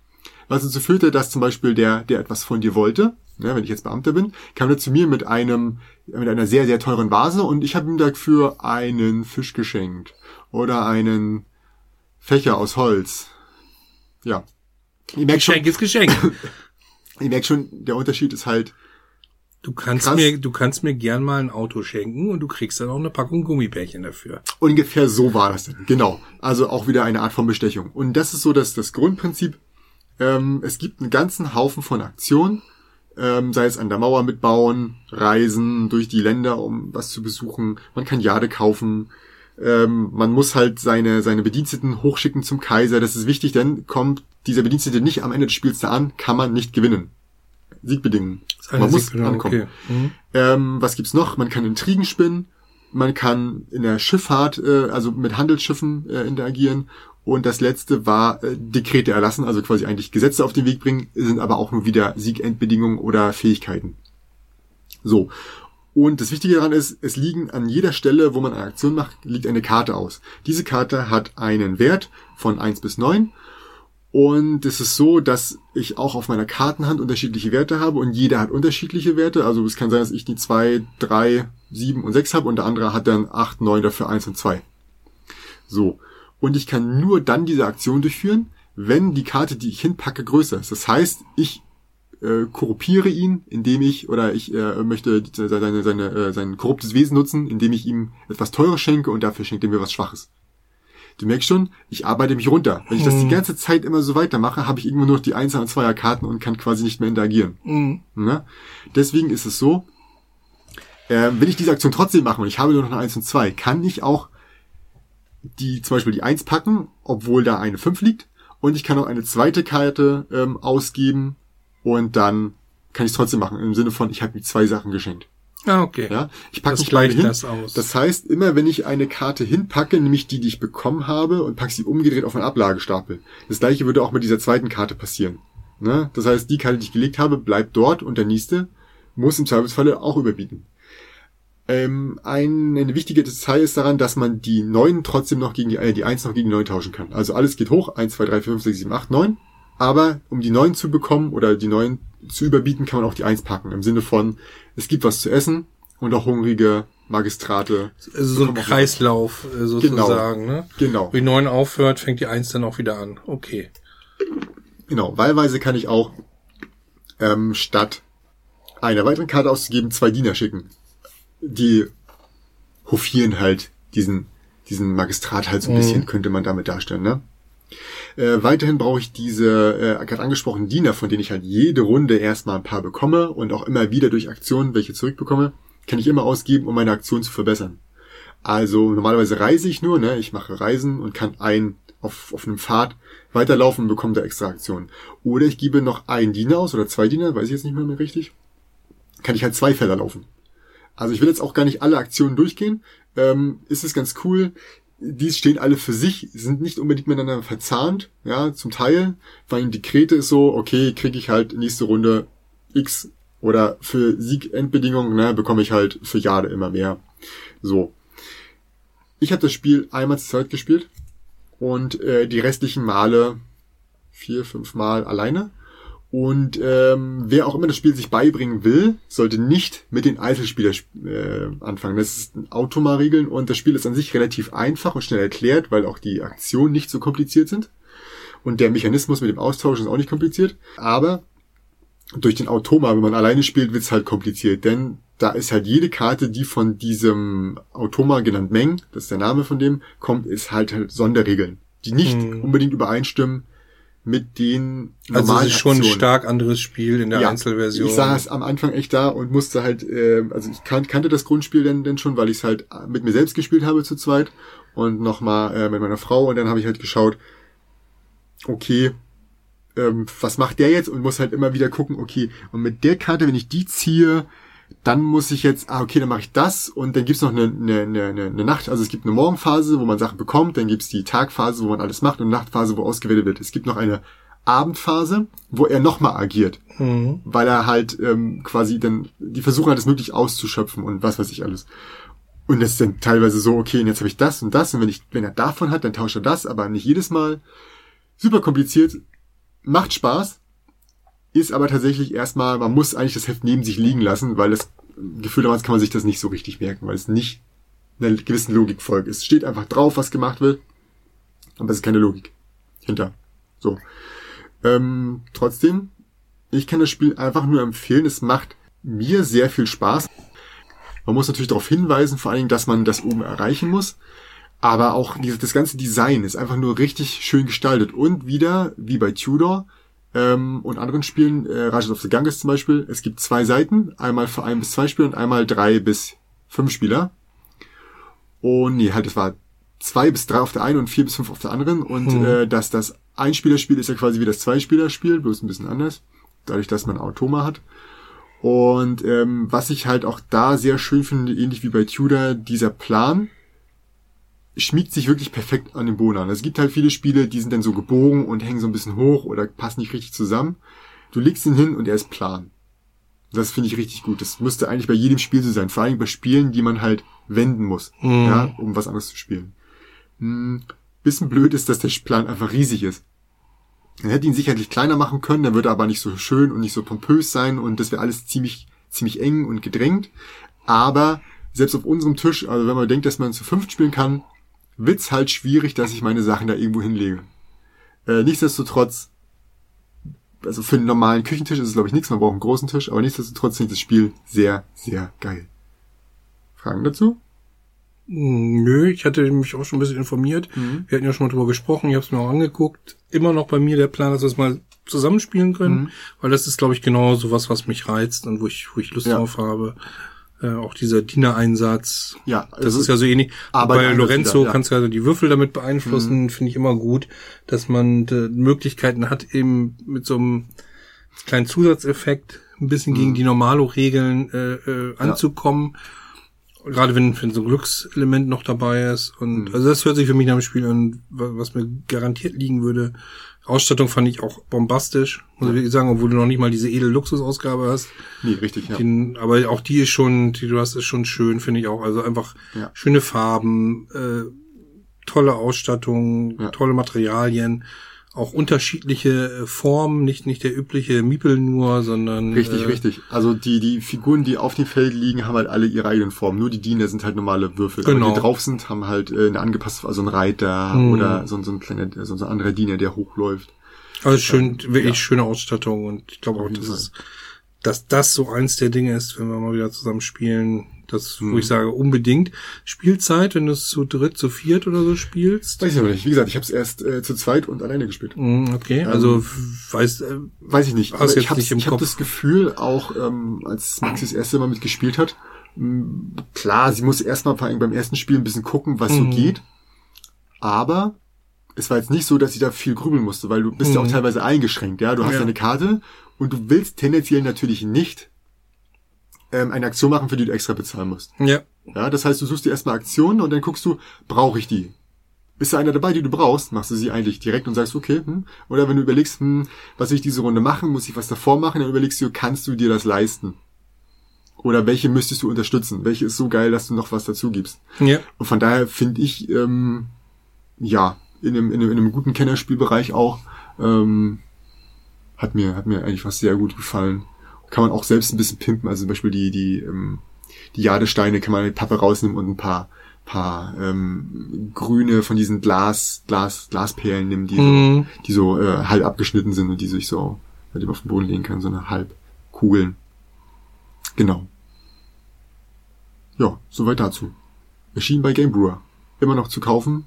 Was dazu führte, dass zum Beispiel der, der etwas von dir wollte, ne, wenn ich jetzt Beamter bin, kam er zu mir mit einem, mit einer sehr, sehr teuren Vase und ich habe ihm dafür einen Fisch geschenkt. Oder einen Fächer aus Holz. Ja. Ihr merkt schon, Geschenk ist Geschenk. ihr merkt schon, der Unterschied ist halt, Du kannst Krass. mir, du kannst mir gern mal ein Auto schenken und du kriegst dann auch eine Packung Gummibärchen dafür. Ungefähr so war das denn. Genau. Also auch wieder eine Art von Bestechung. Und das ist so das, das Grundprinzip. Ähm, es gibt einen ganzen Haufen von Aktionen, ähm, sei es an der Mauer mitbauen, reisen durch die Länder, um was zu besuchen. Man kann Jade kaufen. Ähm, man muss halt seine, seine Bediensteten hochschicken zum Kaiser. Das ist wichtig, denn kommt dieser Bedienstete nicht am Ende des Spiels da an, kann man nicht gewinnen. Siegbedingungen. Man muss ankommen. okay. Mhm. Ähm, was gibt's noch? Man kann Intrigen spinnen, man kann in der Schifffahrt, äh, also mit Handelsschiffen äh, interagieren. Und das letzte war äh, Dekrete erlassen, also quasi eigentlich Gesetze auf den Weg bringen, sind aber auch nur wieder Siegendbedingungen oder Fähigkeiten. So. Und das Wichtige daran ist, es liegen an jeder Stelle, wo man eine Aktion macht, liegt eine Karte aus. Diese Karte hat einen Wert von 1 bis 9 und es ist so, dass ich auch auf meiner Kartenhand unterschiedliche Werte habe und jeder hat unterschiedliche Werte. Also es kann sein, dass ich die 2, 3, 7 und 6 habe und der andere hat dann 8, 9 dafür 1 und 2. So. Und ich kann nur dann diese Aktion durchführen, wenn die Karte, die ich hinpacke, größer ist. Das heißt, ich äh, korruptiere ihn, indem ich, oder ich äh, möchte seine, seine, äh, sein korruptes Wesen nutzen, indem ich ihm etwas Teures schenke und dafür schenkt er mir was Schwaches. Du merkst schon, ich arbeite mich runter. Wenn ich das die ganze Zeit immer so weitermache, habe ich irgendwo nur noch die Einser- und Zweierkarten und kann quasi nicht mehr interagieren. Mhm. Ne? Deswegen ist es so, äh, wenn ich diese Aktion trotzdem mache und ich habe nur noch eine 1 und 2, kann ich auch die zum Beispiel die 1 packen, obwohl da eine 5 liegt. Und ich kann auch eine zweite Karte ähm, ausgeben und dann kann ich es trotzdem machen. Im Sinne von, ich habe mir zwei Sachen geschenkt. Ah, okay. Ja, ich packe nicht beide gleicht hin. das aus. Das heißt, immer wenn ich eine Karte hinpacke, nämlich die, die ich bekommen habe, und packe sie umgedreht auf einen Ablagestapel. Das gleiche würde auch mit dieser zweiten Karte passieren. Ne? Das heißt, die Karte, die ich gelegt habe, bleibt dort und der nächste muss im Zweifelsfalle auch überbieten. Ähm, ein, eine wichtige Detail ist daran, dass man die 9 trotzdem noch gegen die, äh, die 1 noch gegen die 9 tauschen kann. Also alles geht hoch, 1, 2, 3, 4, 5, 6, 7, 8, 9. Aber um die 9 zu bekommen oder die 9 zu überbieten, kann man auch die 1 packen. Im Sinne von, es gibt was zu essen und auch hungrige Magistrate. Also so ein Kreislauf äh, sozusagen, ne? Genau, die 9 aufhört, fängt die 1 dann auch wieder an. Okay. genau. Wahlweise kann ich auch ähm, statt einer weiteren Karte auszugeben, zwei Diener schicken. Die hofieren halt diesen diesen Magistrat halt so ein bisschen, könnte man damit darstellen, ne? Äh, weiterhin brauche ich diese äh, gerade angesprochenen Diener, von denen ich halt jede Runde erstmal ein paar bekomme und auch immer wieder durch Aktionen welche zurückbekomme, kann ich immer ausgeben, um meine Aktion zu verbessern. Also normalerweise reise ich nur, ne? Ich mache Reisen und kann ein auf, auf einem Pfad weiterlaufen und bekomme da extra Aktionen. Oder ich gebe noch einen Diener aus oder zwei Diener, weiß ich jetzt nicht mehr, mehr richtig. Kann ich halt zwei Felder laufen. Also ich will jetzt auch gar nicht alle Aktionen durchgehen. Ähm, ist es ganz cool. Die stehen alle für sich, sind nicht unbedingt miteinander verzahnt, ja, zum Teil. Allem die Krete ist so, okay, kriege ich halt nächste Runde X oder für Sieg-Endbedingungen, ne, bekomme ich halt für Jahre immer mehr. So. Ich habe das Spiel einmal zur Zeit gespielt und äh, die restlichen Male vier, fünf Mal alleine. Und ähm, wer auch immer das Spiel sich beibringen will, sollte nicht mit den Einzelspieler äh, anfangen. Das ist Automa-Regeln und das Spiel ist an sich relativ einfach und schnell erklärt, weil auch die Aktionen nicht so kompliziert sind. Und der Mechanismus mit dem Austausch ist auch nicht kompliziert. Aber durch den Automa, wenn man alleine spielt, wird's halt kompliziert. Denn da ist halt jede Karte, die von diesem Automa genannt Meng, das ist der Name von dem, kommt, ist halt, halt Sonderregeln, die nicht Hm. unbedingt übereinstimmen mit den Also normalen es ist schon ein stark anderes Spiel in der Ja, Einzelversion. Ich saß am Anfang echt da und musste halt, äh, also ich kan kannte das Grundspiel denn, denn schon, weil ich es halt mit mir selbst gespielt habe zu zweit und nochmal äh, mit meiner Frau und dann habe ich halt geschaut, okay, ähm, was macht der jetzt? Und muss halt immer wieder gucken, okay, und mit der Karte, wenn ich die ziehe, dann muss ich jetzt, ah, okay, dann mache ich das und dann gibt's noch eine, eine, eine, eine Nacht, also es gibt eine Morgenphase, wo man Sachen bekommt, dann gibt's die Tagphase, wo man alles macht und eine Nachtphase, wo ausgewählt wird. Es gibt noch eine Abendphase, wo er nochmal agiert, Mhm. weil er halt ähm, quasi dann, die versuchen halt es möglich auszuschöpfen und was weiß ich alles. Und das ist dann teilweise so, okay, und jetzt habe ich das und das und wenn ich, wenn er davon hat, dann tauscht er das, aber nicht jedes Mal. Super kompliziert, macht Spaß, ist aber tatsächlich erstmal, man muss eigentlich das Heft neben sich liegen lassen, weil das Gefühl damals kann man sich das nicht so richtig merken, weil es nicht einer gewissen Logik folgt. Es steht einfach drauf, was gemacht wird, aber es ist keine Logik hinter. So. Ähm, trotzdem, ich kann das Spiel einfach nur empfehlen. Es macht mir sehr viel Spaß. Man muss natürlich darauf hinweisen, vor allen Dingen, dass man das oben erreichen muss. Aber auch dieses, das ganze Design ist einfach nur richtig schön gestaltet. Und wieder, wie bei Tudor ähm, und anderen Spielen, äh, Rajas of the Ganges zum Beispiel, es gibt zwei Seiten. Einmal für ein bis zwei Spieler und einmal drei bis fünf Spieler. Und nee, halt, es war zwei bis drei auf der einen und vier bis fünf auf der anderen. Und Hm. äh, dass das Einspielerspiel ist ja quasi wie das Zweispielerspiel, bloß ein bisschen anders. Dadurch, dass man Automa hat. Und ähm, was ich halt auch da sehr schön finde, ähnlich wie bei Tudor, dieser Plan schmiegt sich wirklich perfekt an den Boden an. Es gibt halt viele Spiele, die sind dann so gebogen und hängen so ein bisschen hoch oder passen nicht richtig zusammen. Du legst ihn hin und er ist plan. Das finde ich richtig gut. Das müsste eigentlich bei jedem Spiel so sein. Vor allem bei Spielen, die man halt wenden muss, Mhm. ja, um was anderes zu spielen. Hm, bisschen blöd ist, dass der Plan einfach riesig ist. Man hätte ihn sicherlich kleiner machen können, dann würde er aber nicht so schön und nicht so pompös sein und das wäre alles ziemlich, ziemlich eng und gedrängt. Aber selbst auf unserem Tisch, also wenn man denkt, dass man zu fünft spielen kann, wird's halt schwierig, dass ich meine Sachen da irgendwo hinlege. Äh, nichtsdestotrotz, also für einen normalen Küchentisch ist es glaube ich nichts, man braucht einen großen Tisch, aber nichtsdestotrotz finde ich das Spiel sehr, sehr geil. Fragen dazu? Nö, ich hatte mich auch schon ein bisschen informiert. Mhm. Wir hatten ja schon mal drüber gesprochen, ich habe es mir auch angeguckt. Immer noch bei mir der Plan, dass wir es mal zusammenspielen können, Mhm. weil das ist, glaube ich, genau so was, was mich reizt und wo ich, wo ich Lust Ja. drauf habe. Äh, auch dieser Dienereinsatz. Ja, Das ist ja so ähnlich. Aber bei Lorenzo wieder, ja. Mhm. kannst du ja die Würfel damit beeinflussen, finde ich immer gut, dass man äh, Möglichkeiten hat, eben mit so einem kleinen Zusatzeffekt ein bisschen Mhm. gegen die Normalo-Regeln äh, äh, anzukommen. Gerade wenn, wenn so ein Glückselement noch dabei ist. Und Mhm. also das hört sich für mich nach einem Spiel an, wa- was mir garantiert liegen würde. Ausstattung fand ich auch bombastisch, muss ich wirklich sagen, obwohl du noch nicht mal diese edel Luxusausgabe hast. nee, richtig, ja. Den, aber auch die ist schon, die du hast, ist schon schön, finde ich auch. Also einfach Ja. schöne Farben, äh, tolle Ausstattung, Ja. tolle Materialien, auch unterschiedliche äh, Formen, nicht nicht der übliche Miepel nur, sondern Richtig, äh, richtig. Also die, die Figuren, die auf dem Feld liegen, haben halt alle ihre eigenen Formen. Nur die Diener sind halt normale Würfel. Aber Genau. die drauf sind, haben halt äh, eine angepasste, also ein Reiter Hm. oder so, so ein kleiner, so, ein anderer Diener, der hochläuft. Also schön, wirklich ja. schöne Ausstattung und ich glaube auch, dass es, dass das so eins der Dinge ist, wenn wir mal wieder zusammen spielen, Das, wo ich sage, unbedingt. Spielzeit, wenn du es zu dritt, zu viert oder so spielst. Weiß ich aber nicht. Wie gesagt, ich habe es erst äh, zu zweit und alleine gespielt. Mm, Okay, also weiß, äh, Weiß ich nicht. Hast jetzt ich habe hab das Gefühl, auch ähm, als Maxi das erste Mal mitgespielt hat, mh, klar, sie muss erstmal beim ersten Spiel ein bisschen gucken, was so Mhm. geht. Aber es war jetzt nicht so, dass sie da viel grübeln musste, weil du bist ja auch teilweise eingeschränkt. Ja, du hast Mhm. Ja. eine Karte und du willst tendenziell natürlich nicht ähm, eine Aktion machen, für die du extra bezahlen musst. ja. Ja, das heißt, du suchst dir erstmal Aktionen und dann guckst du, brauche ich die? Ist da einer dabei, die du brauchst, machst du sie eigentlich direkt und sagst, okay, hm. oder wenn du überlegst, hm, was will ich diese Runde machen, muss ich was davor machen, dann überlegst du, kannst du dir das leisten? Oder welche müsstest du unterstützen? Welche ist so geil, dass du noch was dazu gibst? Ja. Und von daher finde ich, ähm, ja, in einem, in, einem, in einem guten Kennerspielbereich auch, ähm, hat mir, hat mir eigentlich was sehr gut gefallen. Kann man auch selbst ein bisschen pimpen, also zum Beispiel die, die, ähm, die Jadesteine kann man die Pappe rausnehmen und ein paar, paar ähm, grüne von diesen Glas, Glas, Glasperlen nehmen, die so, Mhm. die so äh, halb abgeschnitten sind und die sich so, halt eben auf den Boden legen kann, so eine Halbkugeln. Genau. Ja, soweit dazu. Erschien bei Game Brewer. Immer noch zu kaufen.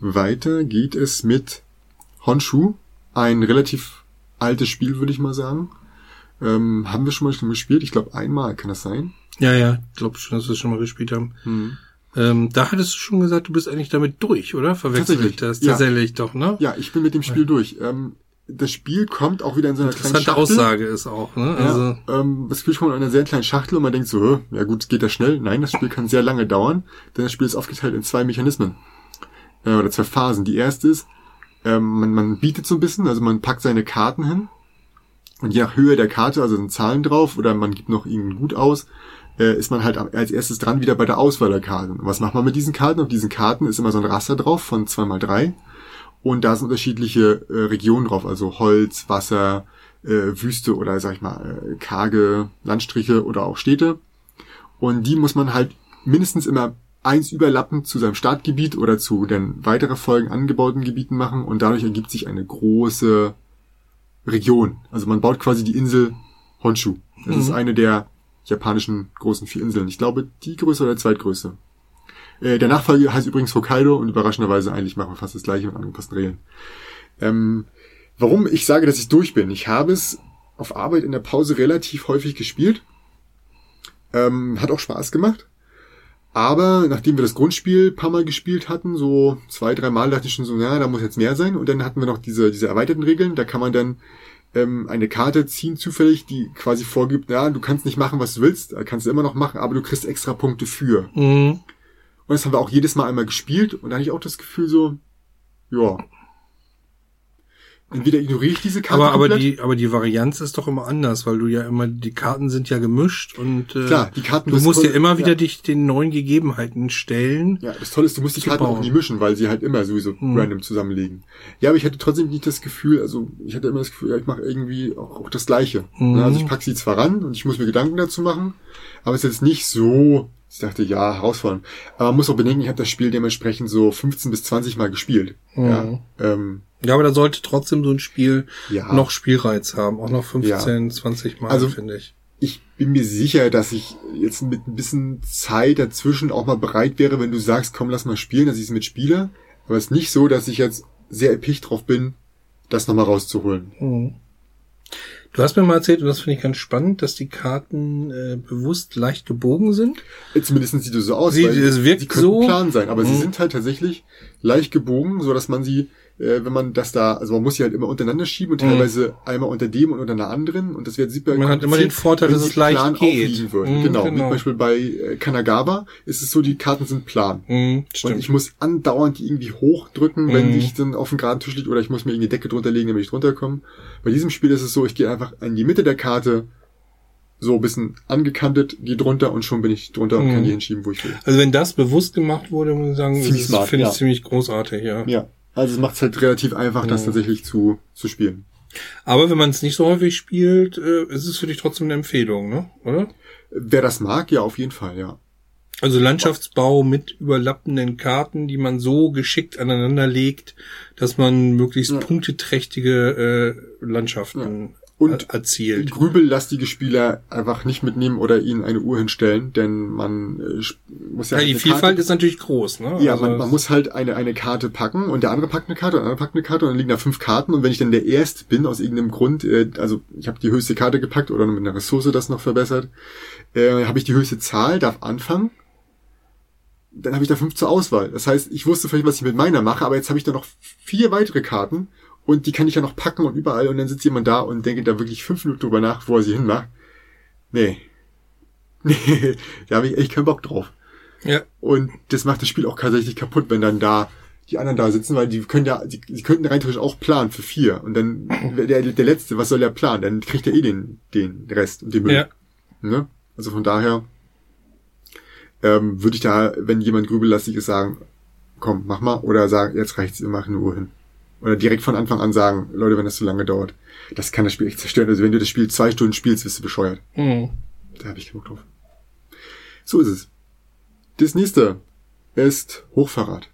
Weiter geht es mit Honshu. Ein relativ altes Spiel, würde ich mal sagen. Ähm, haben wir schon mal schon gespielt? Ich glaube einmal, kann das sein? Ja, ja, glaub schon, dass wir es schon mal gespielt haben. Ähm, da hattest du schon gesagt, du bist eigentlich damit durch, oder? Verwechselt Tatsächlich, das ja. tatsächlich doch, ne? Ja, ich bin mit dem Spiel durch. Ähm, das Spiel kommt auch wieder in so einer kleinen Schachtel. Aussage ist auch, ne? Also, Ja, ähm, das Spiel kommt in einer sehr kleinen Schachtel und man denkt so, ja gut, geht das schnell? Nein, das Spiel kann sehr lange dauern, denn das Spiel ist aufgeteilt in zwei Mechanismen. Äh, oder zwei Phasen. Die erste ist, ähm, man, man bietet so ein bisschen, also man packt seine Karten hin und je nach Höhe der Karte, also sind Zahlen drauf oder man gibt noch irgendein Gut aus, äh, ist man halt als erstes dran wieder bei der Auswahl der Karten. Und was macht man mit diesen Karten? Auf diesen Karten ist immer so ein Raster drauf von 2x3 und da sind unterschiedliche äh, Regionen drauf, also Holz, Wasser, äh, Wüste oder sag ich mal äh, karge Landstriche oder auch Städte. Und die muss man halt mindestens immer eins überlappend zu seinem Startgebiet oder zu den weiteren Folgen angebauten Gebieten machen und dadurch ergibt sich eine große Region. Also man baut quasi die Insel Honshu. Das ist eine der japanischen großen vier Inseln. Ich glaube, die größte oder zweitgrößte. Äh, der Nachfolger heißt übrigens Hokkaido und überraschenderweise eigentlich machen wir fast das gleiche mit angepassten Regeln. Ähm, warum ich sage, dass ich durch bin? Ich habe es auf Arbeit in der Pause relativ häufig gespielt. Ähm, hat auch Spaß gemacht. Aber nachdem wir das Grundspiel ein paar Mal gespielt hatten, so zwei, drei Mal dachte ich schon so, ja, da muss jetzt mehr sein. Und dann hatten wir noch diese, diese erweiterten Regeln. Da kann man dann ähm, eine Karte ziehen zufällig, die quasi vorgibt, ja, du kannst nicht machen, was du willst, äh, kannst du immer noch machen, aber du kriegst extra Punkte für. mhm. Und das haben wir auch jedes Mal einmal gespielt und da hatte ich auch das Gefühl so, ja. Entweder ignoriere ich diese Karte aber, aber die, aber die Varianz ist doch immer anders, weil du ja immer, die Karten sind ja gemischt und äh, Klar, die Karten du musst ja immer wieder ja. dich den neuen Gegebenheiten stellen. Ja, das Tolle ist, du musst die Karten auch bauen. nie mischen, weil sie halt immer sowieso random zusammenliegen. Ja, aber ich hatte trotzdem nicht das Gefühl, also ich hatte immer das Gefühl, ja, ich mache irgendwie auch, auch das Gleiche. Ja, Also ich pack sie zwar ran und ich muss mir Gedanken dazu machen, aber es ist jetzt nicht so, ich dachte, ja, herausfordernd. Aber man muss auch bedenken, ich habe das Spiel dementsprechend so 15 bis 20 Mal gespielt. Ja, ähm, Ja, aber da sollte trotzdem so ein Spiel Ja. noch Spielreiz haben, auch noch 15, 20 Mal, Also- finde ich. ich bin mir sicher, dass ich jetzt mit ein bisschen Zeit dazwischen auch mal bereit wäre, wenn du sagst, komm, lass mal spielen, dass ich es mitspiele. Aber es ist nicht so, dass ich jetzt sehr erpicht drauf bin, das nochmal rauszuholen. Mhm. Du hast mir mal erzählt, und das finde ich ganz spannend, dass die Karten äh, bewusst leicht gebogen sind. Zumindest sieht es so aus, Sie- weil es wirkt sie könnten so- plan sein, aber sie Mhm. sind halt tatsächlich leicht gebogen, so dass man sie, äh, wenn man das da, also man muss sie halt immer untereinander schieben und teilweise einmal unter dem und unter einer anderen und das wird super Mhm. Man hat immer den Vorteil, dass es leicht plan geht. Mhm, genau. genau. Wie zum Beispiel bei äh, Kanagawa ist es so, die Karten sind plan. Mhm, Und ich muss andauernd die irgendwie hochdrücken, wenn Mhm. ich dann auf dem geraden Tisch liegt, oder ich muss mir irgendwie Decke drunter legen, damit ich drunter komme. Bei diesem Spiel ist es so, ich gehe einfach an die Mitte der Karte, so ein bisschen angekantet, gehe drunter und schon bin ich drunter und Mhm. kann die hinschieben, wo ich will. Also wenn das bewusst gemacht wurde, muss ich sagen, finde ich ja. ziemlich großartig, ja. Ja, also es macht es halt relativ einfach, das tatsächlich zu, zu spielen. Aber wenn man es nicht so häufig spielt, äh, ist es für dich trotzdem eine Empfehlung, ne? Oder? Wer das mag, ja, auf jeden Fall, ja. Also Landschaftsbau mit überlappenden Karten, die man so geschickt aneinander legt, dass man möglichst Ja. punkteträchtige äh, Landschaften Und erzielt. grübellastige Spieler einfach nicht mitnehmen oder ihnen eine Uhr hinstellen, denn man äh, muss ja, Ja, die Vielfalt Karte, ist natürlich groß, ne? ja, Also man, man muss halt eine, eine Karte packen und der andere packt eine Karte und der andere packt eine Karte und dann liegen da fünf Karten und wenn ich dann der Erste bin, aus irgendeinem Grund, äh, also ich habe die höchste Karte gepackt oder mit einer Ressource das noch verbessert, äh, habe ich die höchste Zahl, darf anfangen, dann habe ich da fünf zur Auswahl. Das heißt, ich wusste vielleicht, was ich mit meiner mache, aber jetzt habe ich da noch vier weitere Karten und die kann ich ja noch packen und überall und dann sitzt jemand da und denkt da wirklich fünf Minuten drüber nach, wo er sie hinmacht. Nee. Nee, da habe ich echt keinen Bock drauf. ja. Und das macht das Spiel auch tatsächlich kaputt, wenn dann da die anderen da sitzen, weil die können ja, die, die könnten rein theoretisch auch planen für vier. Und dann der, der letzte, was soll der planen? Dann kriegt er eh den, den Rest und den Müll. Ja. Ne? Also von daher ähm, würde ich da, wenn jemand grübellastig ist, sagen, komm, mach mal, oder sagen, jetzt reicht's, wir machen eine Uhr hin. Oder direkt von Anfang an sagen, Leute, wenn das zu lange dauert, das kann das Spiel echt zerstören. Also wenn du das Spiel zwei Stunden spielst, bist du bescheuert. Mhm. Da habe ich genug drauf. So ist es. Das nächste ist Hochverrat.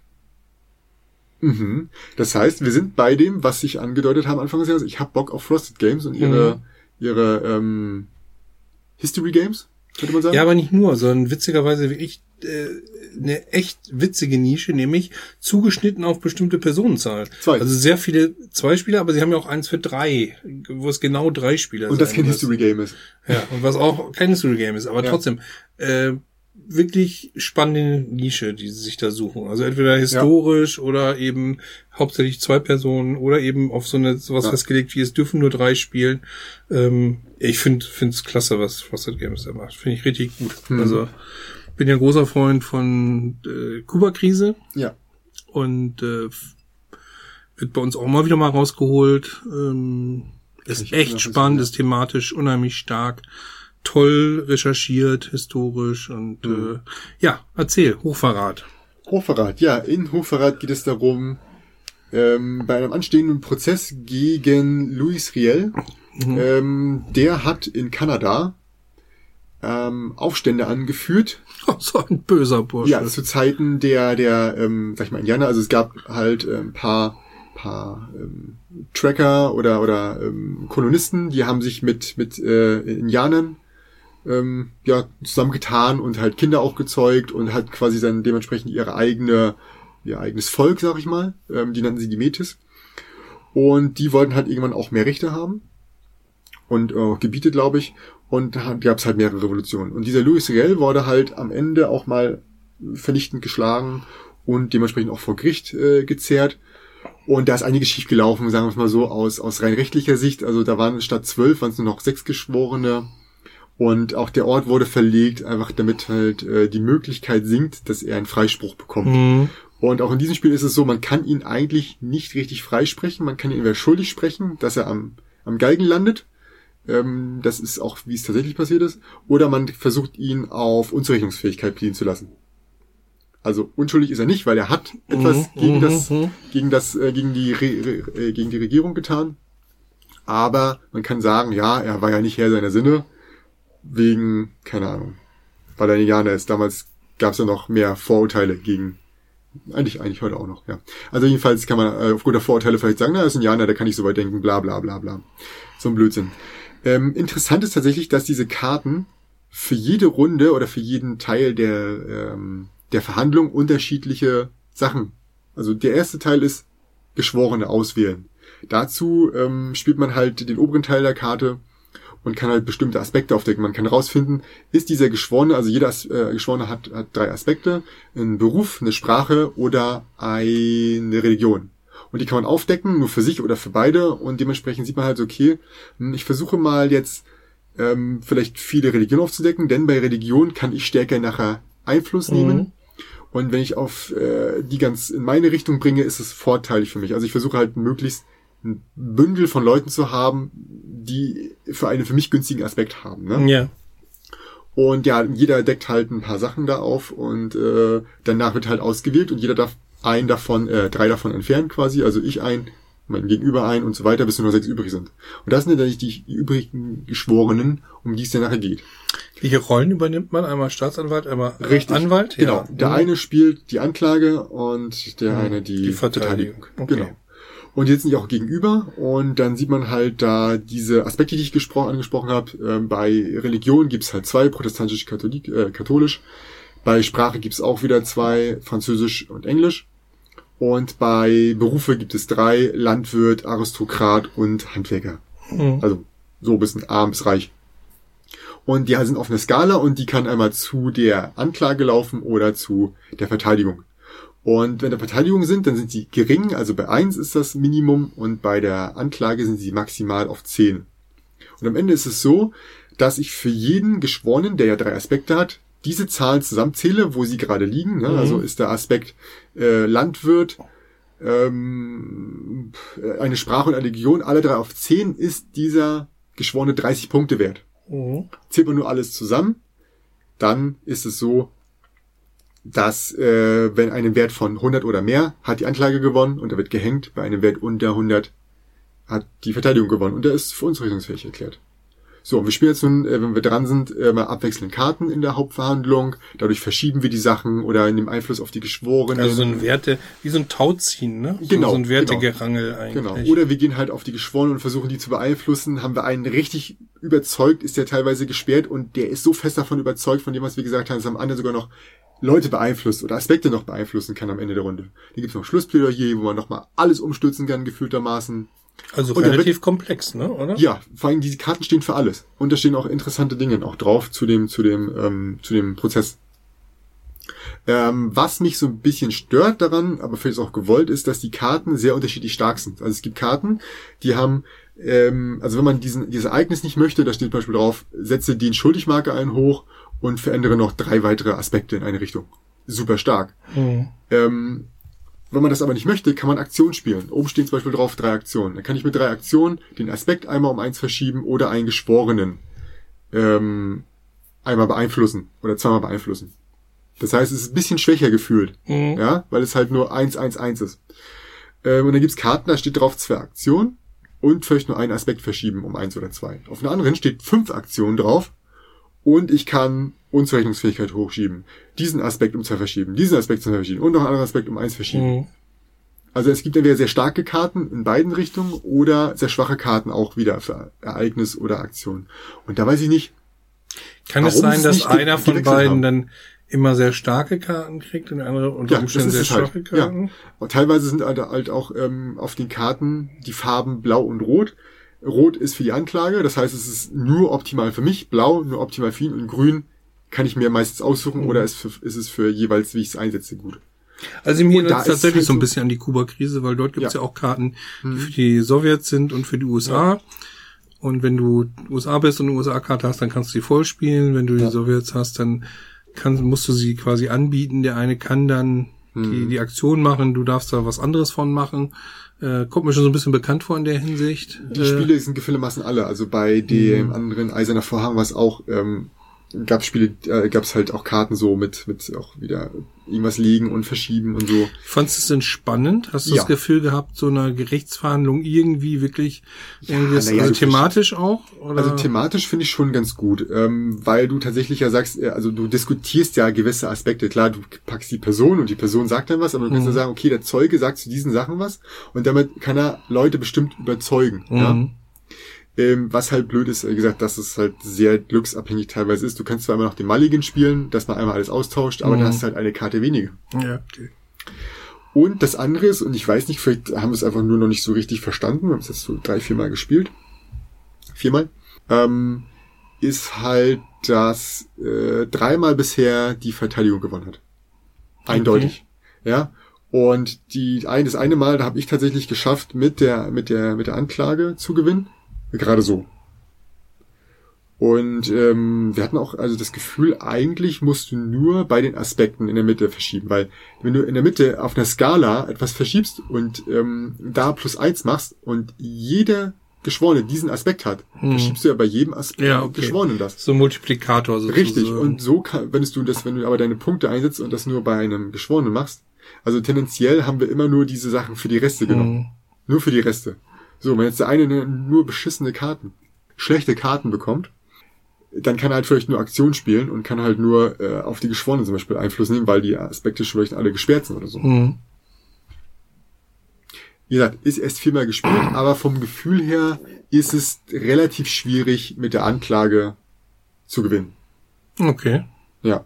Mhm. Das heißt, wir sind bei dem, was ich angedeutet habe Anfang des Jahres. Ich habe Bock auf Frosted Games und ihre, ihre ähm, History Games, könnte man sagen. Ja, aber nicht nur, sondern witzigerweise wirklich äh, eine echt witzige Nische, nämlich zugeschnitten auf bestimmte Personenzahl. Zwei. Also sehr viele zwei Spieler, aber sie haben ja auch eins für drei, wo es genau drei Spieler und das kein. History Game ist. Ja, und was auch kein History Game ist, aber Ja. trotzdem äh, wirklich spannende Nische, die sie sich da suchen. Also entweder historisch oder eben hauptsächlich zwei Personen oder eben auf so eine sowas Ja. festgelegt, wie es dürfen nur drei spielen. Ähm, ich finde finde es klasse, was Frosted Games da macht. Finde ich richtig gut. Hm. Also bin ja ein großer Freund von äh, Kuba-Krise Ja. und äh, wird bei uns auch mal wieder mal rausgeholt. Ähm, ist echt spannend, ist thematisch unheimlich stark, toll recherchiert, historisch und Mhm. äh, ja, erzähl, Hochverrat. Hochverrat, ja, in Hochverrat geht es darum, ähm, bei einem anstehenden Prozess gegen Louis Riel, Mhm. ähm, der hat in Kanada ähm, Aufstände angeführt, so ein böser Bursche. Ja, zu Zeiten der, der, ähm, sag ich mal, Indianer, also es gab halt äh, ein paar, paar ähm, Tracker oder, oder ähm, Kolonisten, die haben sich mit, mit äh, Indianern ähm, ja, zusammengetan und halt Kinder auch gezeugt und hat quasi dann dementsprechend ihre eigene, ihr eigenes Volk, sag ich mal, ähm, die nannten sie die Metis. Und die wollten halt irgendwann auch mehr Rechte haben und äh, Gebiete, glaube ich. Und da gab es halt mehrere Revolutionen. Und dieser Louis Riel wurde halt am Ende auch mal vernichtend geschlagen und dementsprechend auch vor Gericht äh, gezerrt. Und da ist einiges schief gelaufen, sagen wir es mal so, aus, aus rein rechtlicher Sicht. Also da waren statt zwölf, waren es nur noch sechs Geschworene. Und auch der Ort wurde verlegt, einfach damit halt äh, die Möglichkeit sinkt, dass er einen Freispruch bekommt. Mhm. Und auch in diesem Spiel ist es so, man kann ihn eigentlich nicht richtig freisprechen. Man kann ihn entweder schuldig sprechen, dass er am, am Galgen landet. Ähm, das ist auch, wie es tatsächlich passiert ist. Oder man versucht ihn auf Unzurechnungsfähigkeit pliehen zu lassen. Also unschuldig ist er nicht, weil er hat etwas Mhm, gegen mhm, das, mhm. gegen das, äh, gegen die, Re, Re, äh, gegen die Regierung getan. Aber man kann sagen, ja, er war ja nicht Herr seiner Sinne, wegen, keine Ahnung, weil er ein Indianer ist. Damals gab es ja noch mehr Vorurteile gegen, eigentlich, eigentlich heute auch noch, ja. Also jedenfalls kann man äh, aufgrund der Vorurteile vielleicht sagen, na, er ist ein Indianer, der kann nicht so weit denken, bla bla bla bla. So ein Blödsinn. Ähm, interessant ist tatsächlich, dass diese Karten für jede Runde oder für jeden Teil der, ähm, der Verhandlung unterschiedliche Sachen. Also der erste Teil ist Geschworene auswählen. Dazu ähm, spielt man halt den oberen Teil der Karte und kann halt bestimmte Aspekte aufdecken. Man kann herausfinden, ist dieser Geschworene, also jeder äh, Geschworene hat, hat drei Aspekte, ein Beruf, eine Sprache oder eine Religion. Und die kann man aufdecken, nur für sich oder für beide. Und dementsprechend sieht man halt, so, okay, hm, ich versuche mal jetzt ähm, vielleicht viele Religionen aufzudecken, denn bei Religion kann ich stärker nachher Einfluss nehmen. Mhm. Und wenn ich auf äh, die ganz in meine Richtung bringe, ist es vorteilig für mich. Also ich versuche halt möglichst ein Bündel von Leuten zu haben, die für einen für mich günstigen Aspekt haben. Ne? Ja. Und ja, jeder deckt halt ein paar Sachen da auf und äh, danach wird halt ausgewählt und jeder darf ein davon, äh, drei davon entfernen quasi. Also ich ein, mein Gegenüber ein und so weiter, bis nur noch sechs übrig sind. Und das sind natürlich die übrigen Geschworenen, um die es dann nachher geht. Welche Rollen übernimmt man? Einmal Staatsanwalt, einmal Richtig. Anwalt? Genau. Der Mhm. eine spielt die Anklage und der eine die, Die Verteidigung. Okay. Genau. Und jetzt sind die auch gegenüber und dann sieht man halt da diese Aspekte, die ich gesprochen, angesprochen habe. Ähm, bei Religion gibt's halt zwei, protestantisch, Katholik, äh, katholisch. Bei Sprache gibt's auch wieder zwei, Französisch und Englisch. Und bei Berufe gibt es drei, Landwirt, Aristokrat und Handwerker. Mhm. Also so ein bisschen arm bis reich. Und die sind auf einer Skala und die kann einmal zu der Anklage laufen oder zu der Verteidigung. Und wenn der Verteidigung sind, dann sind sie gering, also bei eins ist das Minimum und bei der Anklage sind sie maximal auf zehn. Und am Ende ist es so, dass ich für jeden Geschworenen, der ja drei Aspekte hat, diese Zahlen zusammenzähle, wo sie gerade liegen. Ne? Mhm. Also ist der Aspekt äh, Landwirt, ähm, eine Sprache und eine Religion, alle drei auf zehn, ist dieser Geschworene 30 Punkte wert. Mhm. Zählt man nur alles zusammen, dann ist es so, dass äh, wenn einen Wert von 100 oder mehr hat die Anklage gewonnen und er wird gehängt, bei einem Wert unter 100 hat die Verteidigung gewonnen und er ist für unzurechnungsfähig erklärt. So, und wir spielen jetzt nun, äh, wenn wir dran sind, äh, mal abwechselnd Karten in der Hauptverhandlung. Dadurch verschieben wir die Sachen oder nehmen Einfluss auf die Geschworenen. Also so ein Werte, wie so ein Tauziehen, ne? So, Genau, So ein Wertegerangel eigentlich. Genau. Oder wir gehen halt auf die Geschworenen und versuchen die zu beeinflussen. Haben wir einen richtig überzeugt, ist der teilweise gesperrt und der ist so fest davon überzeugt, von dem, was wir gesagt haben, dass am Ende sogar noch Leute beeinflusst oder Aspekte noch beeinflussen kann am Ende der Runde. Dann gibt's noch Schlussplädoyer, wo man nochmal alles umstürzen kann, gefühltermaßen. Also Und relativ komplex, ne? Oder? Ja, vor allem diese Karten stehen für alles. Und da stehen auch interessante Dinge auch drauf zu dem, zu dem, ähm, zu dem Prozess. Ähm, was mich so ein bisschen stört daran, aber vielleicht auch gewollt ist, dass die Karten sehr unterschiedlich stark sind. Also es gibt Karten, die haben, ähm, also wenn man diesen, dieses Ereignis nicht möchte, da steht zum Beispiel drauf, setze den Schuldigmarker ein hoch und verändere noch drei weitere Aspekte in eine Richtung. Super stark. Mhm. Ähm, wenn man das aber nicht möchte, kann man Aktionen spielen. Oben stehen zum Beispiel drauf drei Aktionen. Dann kann ich mit drei Aktionen den Aspekt einmal um eins verschieben oder einen Geschworenen ähm, einmal beeinflussen oder zweimal beeinflussen. Das heißt, es ist ein bisschen schwächer gefühlt, Mhm. ja, weil es halt nur 1, 1, 1 ist. Ähm, und dann gibt's Karten, da steht drauf zwei Aktionen und vielleicht nur einen Aspekt verschieben um eins oder zwei. Auf einer anderen steht fünf Aktionen drauf und ich kann Unzurechnungsfähigkeit hochschieben. Diesen Aspekt um zwei verschieben, diesen Aspekt um zwei verschieben und noch einen anderen Aspekt um eins verschieben. Mhm. Also es gibt entweder sehr starke Karten in beiden Richtungen oder sehr schwache Karten auch wieder für Ereignis oder Aktion. Und da weiß ich nicht, Kann es sein, dass einer von beiden haben? dann immer sehr starke Karten kriegt und der andere unter Ja, Umständen sehr halt. schwache Karten? Und teilweise sind halt, halt auch ähm, auf den Karten die Farben blau und rot. Rot ist für die Anklage, das heißt, es ist nur optimal für mich, blau nur optimal für ihn und grün kann ich mir meistens aussuchen Mhm. oder ist, für, ist es für jeweils, wie ich es einsetze, gut. Also mir erinnert ist tatsächlich halt so ein bisschen an die Kuba-Krise, weil dort gibt es Ja. ja. auch Karten, die für die Sowjets sind und für die USA. Und wenn du USA bist und eine USA-Karte hast, dann kannst du die voll spielen. Wenn du die Ja. Sowjets hast, dann kann, musst du sie quasi anbieten. Der eine kann dann die, die Aktion machen, du darfst da was anderes von machen. Äh, kommt mir schon so ein bisschen bekannt vor in der Hinsicht. Die äh, Spiele sind gefällermaßen alle. Also bei Mhm. dem anderen Eiserner Vorhang war es auch, ähm, gab Spiele, äh, gab es halt auch Karten so mit, mit auch wieder irgendwas legen und verschieben und so. Fandest du es denn spannend? Hast du Ja. das Gefühl gehabt, so eine Gerichtsverhandlung irgendwie wirklich, irgendwie das, naja, also thematisch auch? Oder? Also thematisch finde ich schon ganz gut, ähm, weil du tatsächlich ja sagst, äh, also du diskutierst ja gewisse Aspekte. Klar, du packst die Person und die Person sagt dann was, aber du kannst Mhm. ja sagen, okay, der Zeuge sagt zu diesen Sachen was und damit kann er Leute bestimmt überzeugen. Ja? Ähm, was halt blöd ist, wie gesagt, dass es halt sehr glücksabhängig teilweise ist. Du kannst zwar immer noch den Mulligan spielen, dass man einmal alles austauscht, aber Mhm. dann hast du halt eine Karte weniger. Ja, okay. Und das andere ist, und ich weiß nicht, vielleicht haben wir es einfach nur noch nicht so richtig verstanden, wir haben es jetzt so drei, viermal gespielt. Viermal. Ähm, ist halt, dass äh, dreimal bisher die Verteidigung gewonnen hat. Eindeutig. Ja. Und die ein, das eine Mal, da habe ich tatsächlich geschafft, mit der, mit der, mit der Anklage zu gewinnen. Gerade so. Und ähm, wir hatten auch also das Gefühl, eigentlich musst du nur bei den Aspekten in der Mitte verschieben, weil wenn du in der Mitte auf einer Skala etwas verschiebst und ähm, da plus eins machst und jeder Geschworene diesen Aspekt hat, Mhm. verschiebst du ja bei jedem Aspekt Ja, okay. Geschworenen das. So ein Multiplikator sozusagen. Richtig. Und so kann, wenn du das, wenn du aber deine Punkte einsetzt und das nur bei einem Geschworenen machst, also tendenziell haben wir immer nur diese Sachen für die Reste genommen. Mhm. Nur für die Reste. So, wenn jetzt der eine nur beschissene Karten, schlechte Karten bekommt, dann kann er halt vielleicht nur Aktion spielen und kann halt nur äh, auf die Geschworenen zum Beispiel Einfluss nehmen, weil die Aspekte vielleicht alle gesperrt sind oder so. Mhm. wie gesagt, ist erst viermal gespielt, aber vom Gefühl her ist es relativ schwierig, mit der Anklage zu gewinnen. Okay. Ja.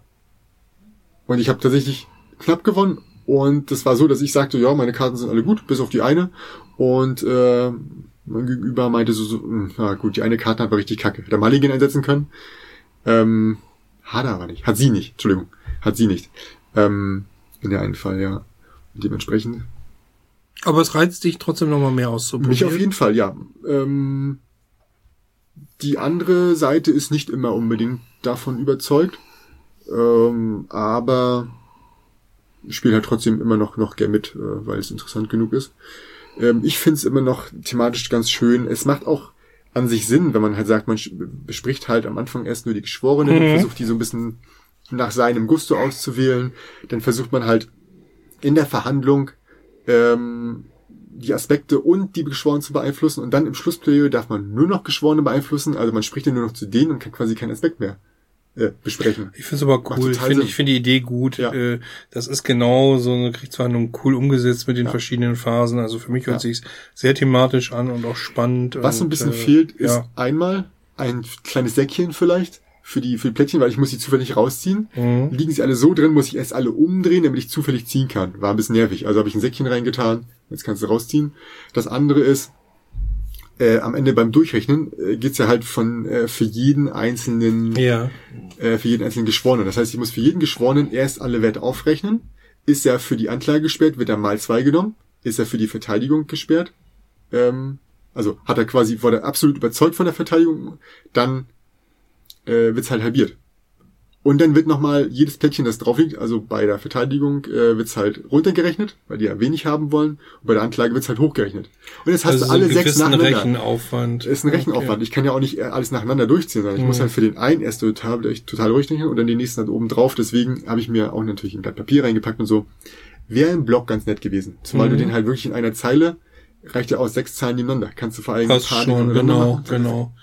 Und ich habe tatsächlich knapp gewonnen. Und das war so, dass ich sagte, ja, meine Karten sind alle gut, bis auf die eine. Und äh, mein Gegenüber meinte so, so hm, ja gut, die eine Karte hat war richtig kacke. Hätte Mulligan einsetzen können. Ähm, hat er aber nicht. Hat sie nicht. Entschuldigung. Hat sie nicht. Ähm, in der einen Fall, ja. Und dementsprechend. Aber es reizt dich trotzdem nochmal mehr auszuprobieren. Mich auf jeden Fall, ja. Ähm, die andere Seite ist nicht immer unbedingt davon überzeugt. Ähm, aber spiele halt trotzdem immer noch, noch gern mit, äh, weil es interessant genug ist. Ähm, ich finde es immer noch thematisch ganz schön. Es macht auch an sich Sinn, wenn man halt sagt, man bespricht halt am Anfang erst nur die Geschworenen mhm. und versucht die so ein bisschen nach seinem Gusto auszuwählen. Dann versucht man halt in der Verhandlung ähm, die Aspekte und die Geschworenen zu beeinflussen und dann im Schlussplädoyer darf man nur noch Geschworene beeinflussen, also man spricht ja nur noch zu denen und kann quasi keinen Aspekt mehr äh, besprechen. Ich finde es aber cool. Ich finde ich finde die Idee gut. Ja. Äh, das ist genau so eine Kriegsverhandlung cool umgesetzt mit den ja. verschiedenen Phasen. Also für mich hört ja. sich's sehr thematisch an und auch spannend. Was und, ein bisschen äh, fehlt, ist ja. einmal ein kleines Säckchen vielleicht für die für die Plättchen, weil ich muss die zufällig rausziehen. Mhm. Liegen sie alle so drin, muss ich erst alle umdrehen, damit ich zufällig ziehen kann. War ein bisschen nervig. Also habe ich ein Säckchen reingetan. Jetzt kannst du rausziehen. Das andere ist, äh, am Ende beim Durchrechnen äh, geht's ja halt von äh, für jeden einzelnen ja. äh, für jeden einzelnen Geschworenen. Das heißt, ich muss für jeden Geschworenen erst alle Werte aufrechnen. Ist er für die Anklage gesperrt, wird er mal zwei genommen. Ist er für die Verteidigung gesperrt? Ähm, also hat er quasi, wurde absolut überzeugt von der Verteidigung, dann äh, wird's halt halbiert. Und dann wird nochmal jedes Plättchen, das drauf liegt, also bei der Verteidigung äh, wird's halt runtergerechnet, weil die ja wenig haben wollen. Und bei der Anklage wird's halt hochgerechnet. Und jetzt hast also du alle sechs nacheinander. Rechenaufwand. Ist ein Rechenaufwand. Okay. Ich kann ja auch nicht alles nacheinander durchziehen, sondern ich mhm. muss halt für den einen erst total, total durchrechnen und dann den nächsten halt oben drauf. Deswegen habe ich mir auch natürlich ein Blatt Papier reingepackt und so. Wäre im Block ganz nett gewesen. Zumal mhm. du den halt wirklich in einer Zeile, reicht ja aus sechs Zeilen nebeneinander. Kannst du vor allem Passt schon, genau, genau.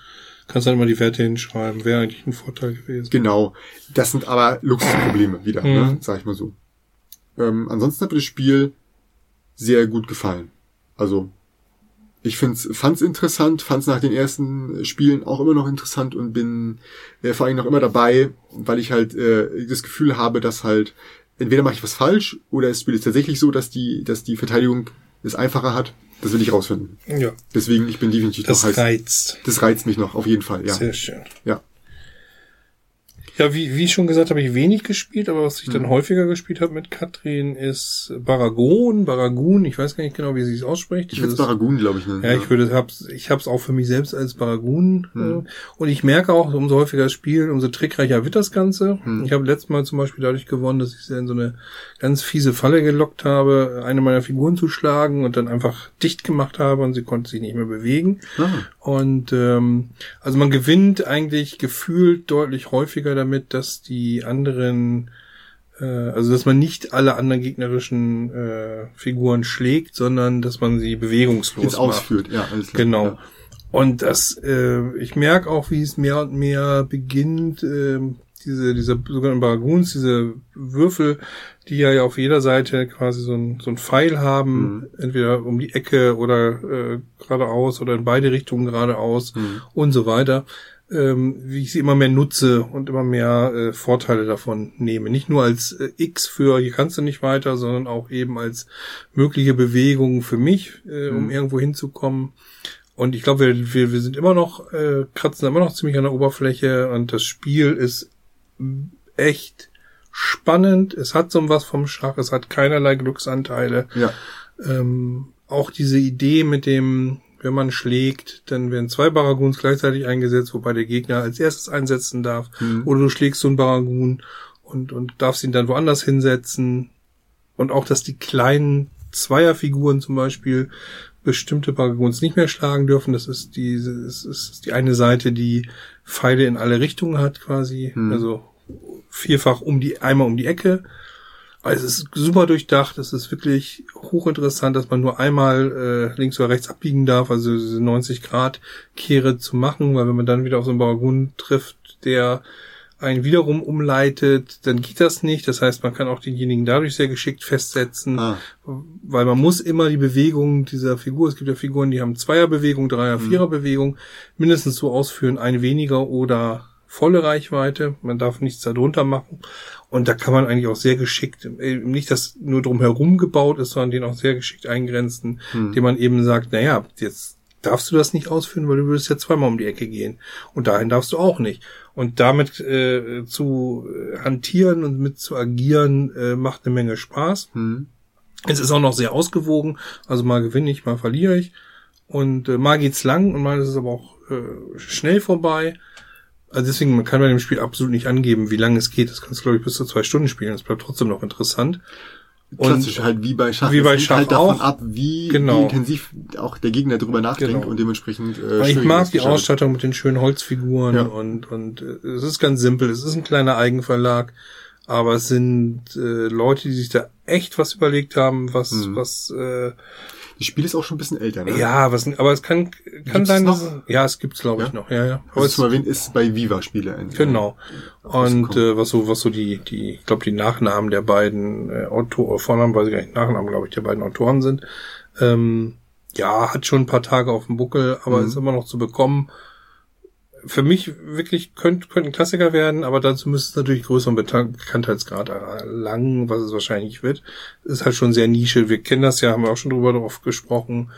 Kannst dann immer die Werte hinschreiben. Wäre eigentlich ein Vorteil gewesen. Genau. Das sind aber Luxusprobleme wieder, ne? mhm. ne? sag ich mal so. Ähm, ansonsten hat mir das Spiel sehr gut gefallen. Also ich find's, fand's interessant, fand's nach den ersten Spielen auch immer noch interessant und bin äh, vor allem noch immer dabei, weil ich halt äh, das Gefühl habe, dass halt entweder mache ich was falsch oder das Spiel ist tatsächlich so, dass die, dass die Verteidigung es einfacher hat das will ich rausfinden. Ja. Deswegen, ich bin definitiv das noch heiß. reizt. Das reizt mich noch, auf jeden Fall, ja. Sehr schön. Ja. Ja, wie, wie schon gesagt, habe ich wenig gespielt, aber was ich dann mhm. häufiger gespielt habe mit Katrin ist Baragon, Baragun, ich weiß gar nicht genau, wie sie es ausspricht. Ich würde Baragun, glaube ich, nennen. Ja, ich würde, hab's, ich habe es auch für mich selbst als Baragun. Mhm. Äh, und ich merke auch, umso häufiger das Spiel, umso trickreicher wird das Ganze. Mhm. Ich habe letztes Mal zum Beispiel dadurch gewonnen, dass ich sie in so eine ganz fiese Falle gelockt habe, eine meiner Figuren zu schlagen und dann einfach dicht gemacht habe und sie konnte sich nicht mehr bewegen. Ah. Und ähm, also man gewinnt eigentlich gefühlt deutlich häufiger damit damit, dass die anderen, äh, also dass man nicht alle anderen gegnerischen äh, Figuren schlägt, sondern dass man sie bewegungslos Jetzt macht. ausführt, ja. Alles klar, genau. Ja. Und das, äh, ich merke auch, wie es mehr und mehr beginnt, äh, diese, diese sogenannten Baraguns, diese Würfel, die ja auf jeder Seite quasi so ein, so ein Pfeil haben, mhm. entweder um die Ecke oder äh, geradeaus oder in beide Richtungen geradeaus mhm. und so weiter ähm, wie ich sie immer mehr nutze und immer mehr äh, Vorteile davon nehme. Nicht nur als äh, X für hier kannst du nicht weiter, sondern auch eben als mögliche Bewegung für mich, äh, um mhm. irgendwo hinzukommen. Und ich glaube, wir, wir, wir sind immer noch, äh, kratzen immer noch ziemlich an der Oberfläche und das Spiel ist echt spannend. Es hat so was vom Schach, es hat keinerlei Glücksanteile. Ja. Ähm, auch diese Idee mit dem, wenn man schlägt, dann werden zwei Baraguns gleichzeitig eingesetzt, wobei der Gegner als erstes einsetzen darf. Mhm. Oder du schlägst so einen Baragun und, und darfst ihn dann woanders hinsetzen. Und auch, dass die kleinen Zweierfiguren zum Beispiel bestimmte Baraguns nicht mehr schlagen dürfen. Das ist die, das ist die eine Seite, die Pfeile in alle Richtungen hat quasi. Mhm. Also vierfach um die, einmal um die Ecke. Also es ist super durchdacht, es ist wirklich hochinteressant, dass man nur einmal äh, links oder rechts abbiegen darf, also diese 90 Grad Kehre zu machen, weil wenn man dann wieder auf so einen Baragun trifft, der einen wiederum umleitet, dann geht das nicht. Das heißt, man kann auch denjenigen dadurch sehr geschickt festsetzen, Ah. weil man muss immer die Bewegung dieser Figur, es gibt ja Figuren, die haben Zweierbewegung, Dreier, Viererbewegung, mindestens so ausführen, eine weniger oder volle Reichweite. Man darf nichts darunter machen. Und da kann man eigentlich auch sehr geschickt, äh, nicht, dass nur drumherum gebaut ist, sondern den auch sehr geschickt eingrenzen, indem man eben sagt, naja, jetzt darfst du das nicht ausführen, weil du würdest ja zweimal um die Ecke gehen. Und dahin darfst du auch nicht. Und damit äh, zu hantieren und mit zu agieren, äh, macht eine Menge Spaß. Hm. Es ist auch noch sehr ausgewogen. Also mal gewinne ich, mal verliere ich. Und äh, mal geht's lang und mal ist es aber auch äh, schnell vorbei. Also deswegen, man kann bei dem Spiel absolut nicht angeben, wie lange es geht. Das kannst du, glaube ich, bis zu zwei Stunden spielen. Das bleibt trotzdem noch interessant. Klassisch halt wie bei Schach. Wie bei Schach halt davon auch. ab, wie, Genau. wie intensiv auch der Gegner drüber nachdenkt Genau. und dementsprechend. Äh, ich mag die. Ausstattung mit den schönen Holzfiguren Ja. und, und äh, es ist ganz simpel. Es ist ein kleiner Eigenverlag, aber es sind äh, Leute, die sich da echt was überlegt haben, was, Mhm. was, äh, Das Spiel ist auch schon ein bisschen älter, ne? ja, was, aber es kann, kann Gibt's sein, noch? dass, ja, es gibt's glaube ich Ja? noch, ja, ja. Aber es, Erwähnen ist bei Viva Spiele. ein- Genau. Und äh, was so, was so die, die, ich glaube, die Nachnamen der beiden äh, Autoren, Vornamen weiß ich gar nicht, Nachnamen, glaube ich, der beiden Autoren sind. Ähm, ja, hat schon ein paar Tage auf dem Buckel, aber Mhm. ist immer noch zu bekommen. Für mich wirklich könnte könnte ein Klassiker werden, aber dazu müsste es natürlich größeren Bekanntheitsgrad erlangen, was es wahrscheinlich wird. Ist halt schon sehr Nische. Wir kennen das ja, haben wir auch schon drüber drauf gesprochen.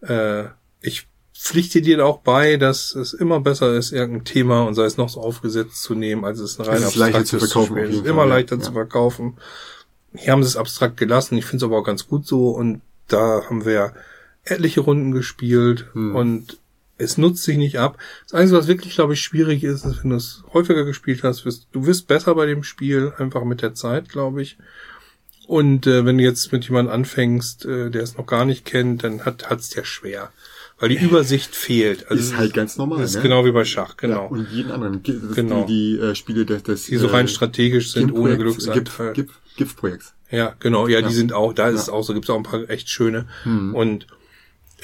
Äh, ich pflichte dir auch bei, dass es immer besser ist, irgendein Thema und sei es noch so aufgesetzt zu nehmen, als es ein rein Es ist leichter zu verkaufen, jeden ist immer leichter Ja. zu verkaufen. Hier haben sie es abstrakt gelassen. Ich finde es aber auch ganz gut so und da haben wir etliche Runden gespielt Hm. und es nutzt sich nicht ab. Das Einzige, was wirklich, glaube ich, schwierig ist, ist, wenn du es häufiger gespielt hast, wirst, du wirst besser bei dem Spiel, einfach mit der Zeit, glaube ich. Und äh, wenn du jetzt mit jemandem anfängst, äh, der es noch gar nicht kennt, dann hat hat's der schwer. Weil die Übersicht fehlt. Also Ist halt ganz normal, Ist ne? genau wie bei Schach, genau. Ja, und jeden anderen. Genau. Die, die äh, Spiele des, des die so rein äh, strategisch sind, ohne Glücksanteil. GIF, GIF-Projekts. Ja, genau, ja, Ja. die sind auch, da ist Ja. es auch so, gibt es auch ein paar echt schöne. Hm. Und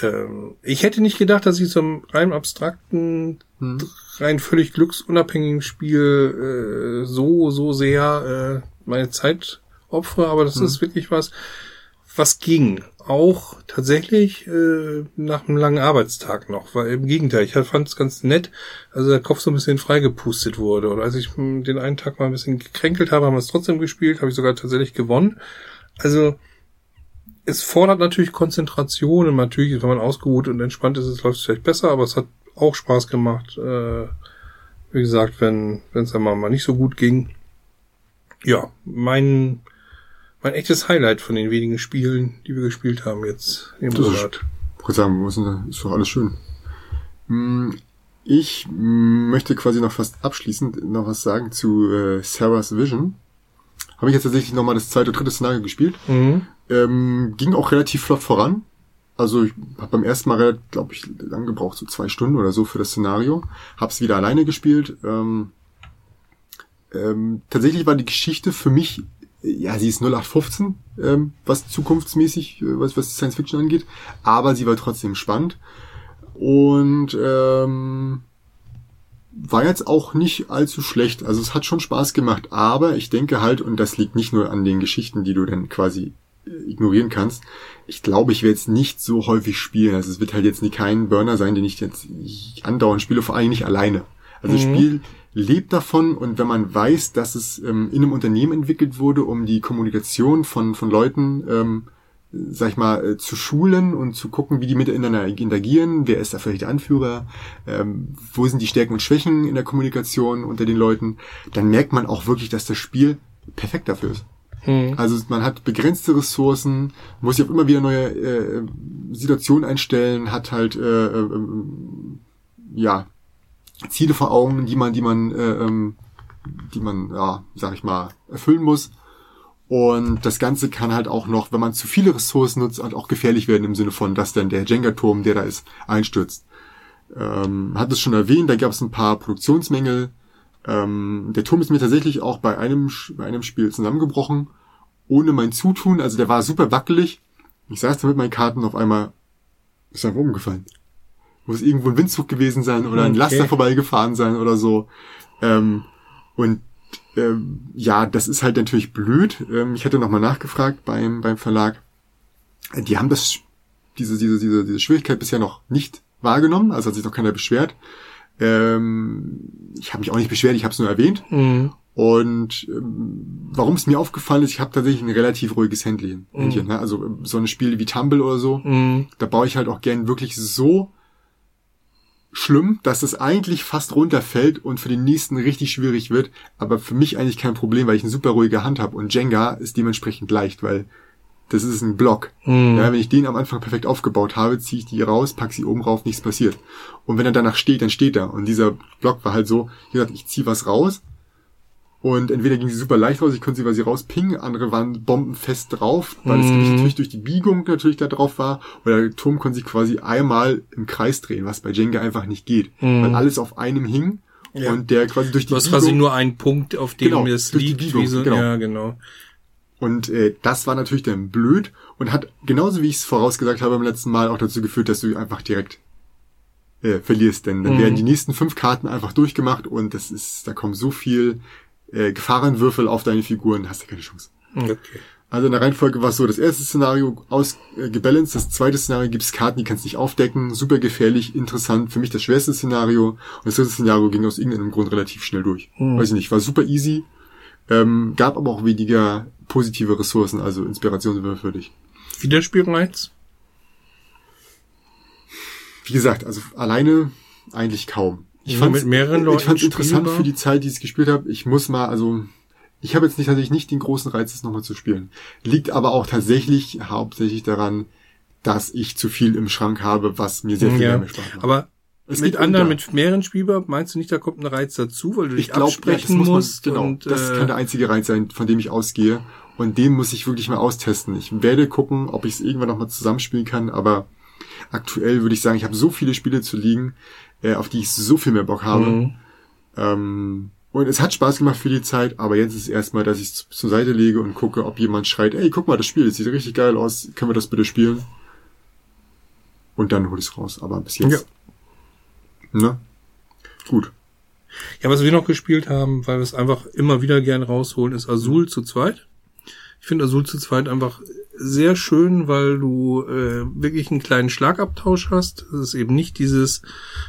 ähm, ich hätte nicht gedacht, dass ich zum rein abstrakten, Hm. rein völlig glücksunabhängigen Spiel äh, so, so sehr äh, meine Zeit opfere, aber das Hm. ist wirklich was, was ging. Auch tatsächlich äh, nach einem langen Arbeitstag noch, weil im Gegenteil, ich fand es ganz nett, also der Kopf so ein bisschen freigepustet wurde. Oder als ich den einen Tag mal ein bisschen gekränkelt habe, haben wir es trotzdem gespielt, habe ich sogar tatsächlich gewonnen. Also es fordert natürlich Konzentration und natürlich, wenn man ausgeruht und entspannt ist, es läuft es vielleicht besser, aber es hat auch Spaß gemacht. Äh, wie gesagt, wenn wenn es einmal mal nicht so gut ging. Ja, mein mein echtes Highlight von den wenigen Spielen, die wir gespielt haben jetzt im Das ist- Monat. Wollte sagen, ist, ist doch alles schön. Hm, Ich möchte quasi noch fast abschließend noch was sagen zu äh, Sarah's Vision. Habe ich jetzt tatsächlich nochmal das zweite, dritte Szenario gespielt. Mhm. Ähm, ging auch relativ flott voran. Also ich habe beim ersten Mal, glaube ich, lang gebraucht, so zwei Stunden oder so für das Szenario. Hab's wieder alleine gespielt. Ähm, ähm, tatsächlich war die Geschichte für mich, ja, sie ist 0815, ähm, was zukunftsmäßig, äh, was, was Science Fiction angeht, aber sie war trotzdem spannend. Und ähm, war jetzt auch nicht allzu schlecht. Also es hat schon Spaß gemacht, aber ich denke halt, und das liegt nicht nur an den Geschichten, die du dann quasi ignorieren kannst. Ich glaube, ich werde jetzt nicht so häufig spielen. Also es wird halt jetzt nie kein Burner sein, den ich jetzt andauernd spiele, vor allem nicht alleine. Also das Mhm. Spiel lebt davon und wenn man weiß, dass es ähm, in einem Unternehmen entwickelt wurde, um die Kommunikation von, von Leuten, ähm, sag ich mal, äh, zu schulen und zu gucken, wie die miteinander interagieren, wer ist da vielleicht der Anführer, ähm, wo sind die Stärken und Schwächen in der Kommunikation unter den Leuten, dann merkt man auch wirklich, dass das Spiel perfekt dafür ist. Mhm. Also man hat begrenzte Ressourcen, muss sich auf immer wieder neue äh, Situationen einstellen, hat halt äh, äh, ja Ziele vor Augen, die man, die man, äh, ähm, die man, ja, sag ich mal, erfüllen muss. Und das Ganze kann halt auch noch, wenn man zu viele Ressourcen nutzt, halt auch gefährlich werden im Sinne von, dass dann der Jenga-Turm, der da ist, einstürzt. Ähm, hat es schon erwähnt, da gab es ein paar Produktionsmängel. Ähm, der Turm ist mir tatsächlich auch bei einem, bei einem Spiel zusammengebrochen, ohne mein Zutun. Also der war super wackelig. Ich saß da mit meinen Karten auf einmal, ist einfach umgefallen. Muss irgendwo ein Windzug gewesen sein oder ein Okay. Laster vorbeigefahren sein oder so. Ähm, Und ähm, ja, das ist halt natürlich blöd. Ähm, ich hatte nochmal nachgefragt beim, beim Verlag. Die haben das, diese, diese, diese, diese Schwierigkeit bisher noch nicht wahrgenommen, also hat sich noch keiner beschwert. Ähm, ich habe mich auch nicht beschwert, ich habe es nur erwähnt. Mhm. Und ähm, warum es mir aufgefallen ist, ich habe tatsächlich ein relativ ruhiges Händchen. Händchen ne? Also ähm, so eine Spiele wie Tumble oder so, Mhm. da baue ich halt auch gern wirklich so schlimm, dass es eigentlich fast runterfällt und für den nächsten richtig schwierig wird, aber für mich eigentlich kein Problem, weil ich eine super ruhige Hand habe und Jenga ist dementsprechend leicht, weil das ist ein Block. Mhm. Ja, wenn ich den am Anfang perfekt aufgebaut habe, ziehe ich die raus, pack sie oben rauf, nichts passiert. Und wenn er danach steht, dann steht er. Und dieser Block war halt so, wie gesagt, ich ziehe was raus und entweder ging sie super leicht raus, ich konnte sie quasi rauspingen, andere waren bombenfest drauf, weil das Mhm. Gewicht natürlich durch die Biegung natürlich da drauf war. Oder der Turm konnte sich quasi einmal im Kreis drehen, was bei Jenga einfach nicht geht. Mhm. Weil alles auf einem hing Ja. und der quasi durch die Du hast quasi Biegung nur einen Punkt, auf dem Genau, es durch die liegt. Biegung, wie so, genau. Ja, genau. Und äh, das war natürlich dann blöd und hat genauso wie ich es vorausgesagt habe beim letzten Mal auch dazu geführt, dass du einfach direkt äh, verlierst. Denn dann Mhm. werden die nächsten fünf Karten einfach durchgemacht und das ist, da kommen so viel äh, Gefahrenwürfel auf deine Figuren, hast du keine Chance. Okay. Also in der Reihenfolge war es so, das erste Szenario ausgebalanced, äh, das zweite Szenario gibt es Karten, die kannst du nicht aufdecken, super gefährlich, interessant, für mich das schwerste Szenario und das dritte Szenario ging aus irgendeinem Grund relativ schnell durch. Hm. Weiß ich nicht, war super easy, ähm, gab aber auch weniger positive Ressourcen, also Inspirationswürfe für dich. Wiederspielreiz? Wie gesagt, also alleine eigentlich kaum. Ich Ja, fand's- mit mehreren Leuten Ich fand interessant spielbar? für die Zeit, die ich es gespielt habe. Ich muss mal, also ich habe jetzt nicht tatsächlich nicht den großen Reiz, das nochmal zu spielen. Liegt aber auch tatsächlich hauptsächlich daran, dass ich zu viel im Schrank habe, was mir sehr viel Ja. mehr Spaß macht. Aber Es mit anderen, unter. mit mehreren Spielbar, meinst du nicht, da kommt ein Reiz dazu, weil du dich ich ja, das absprechen muss man, musst? genau, und, das äh, kann der einzige Reiz sein, von dem ich ausgehe. Und den muss ich wirklich mal austesten. Ich werde gucken, ob ich es irgendwann nochmal zusammenspielen kann, aber aktuell würde ich sagen, ich habe so viele Spiele zu liegen, äh, auf die ich so viel mehr Bock habe. Mhm. Ähm, und es hat Spaß gemacht für die Zeit, aber jetzt ist erstmal, dass ich es zur Seite lege und gucke, ob jemand schreit, ey, guck mal, das Spiel, das sieht richtig geil aus, können wir das bitte spielen? Und dann hol ich es raus, aber bis jetzt. Ne? Gut. Ja, was wir noch gespielt haben, weil wir es einfach immer wieder gern rausholen, ist Azul zu zweit. Ich finde Azul zu zweit einfach sehr schön, weil du äh, wirklich einen kleinen Schlagabtausch hast. Es ist eben nicht dieses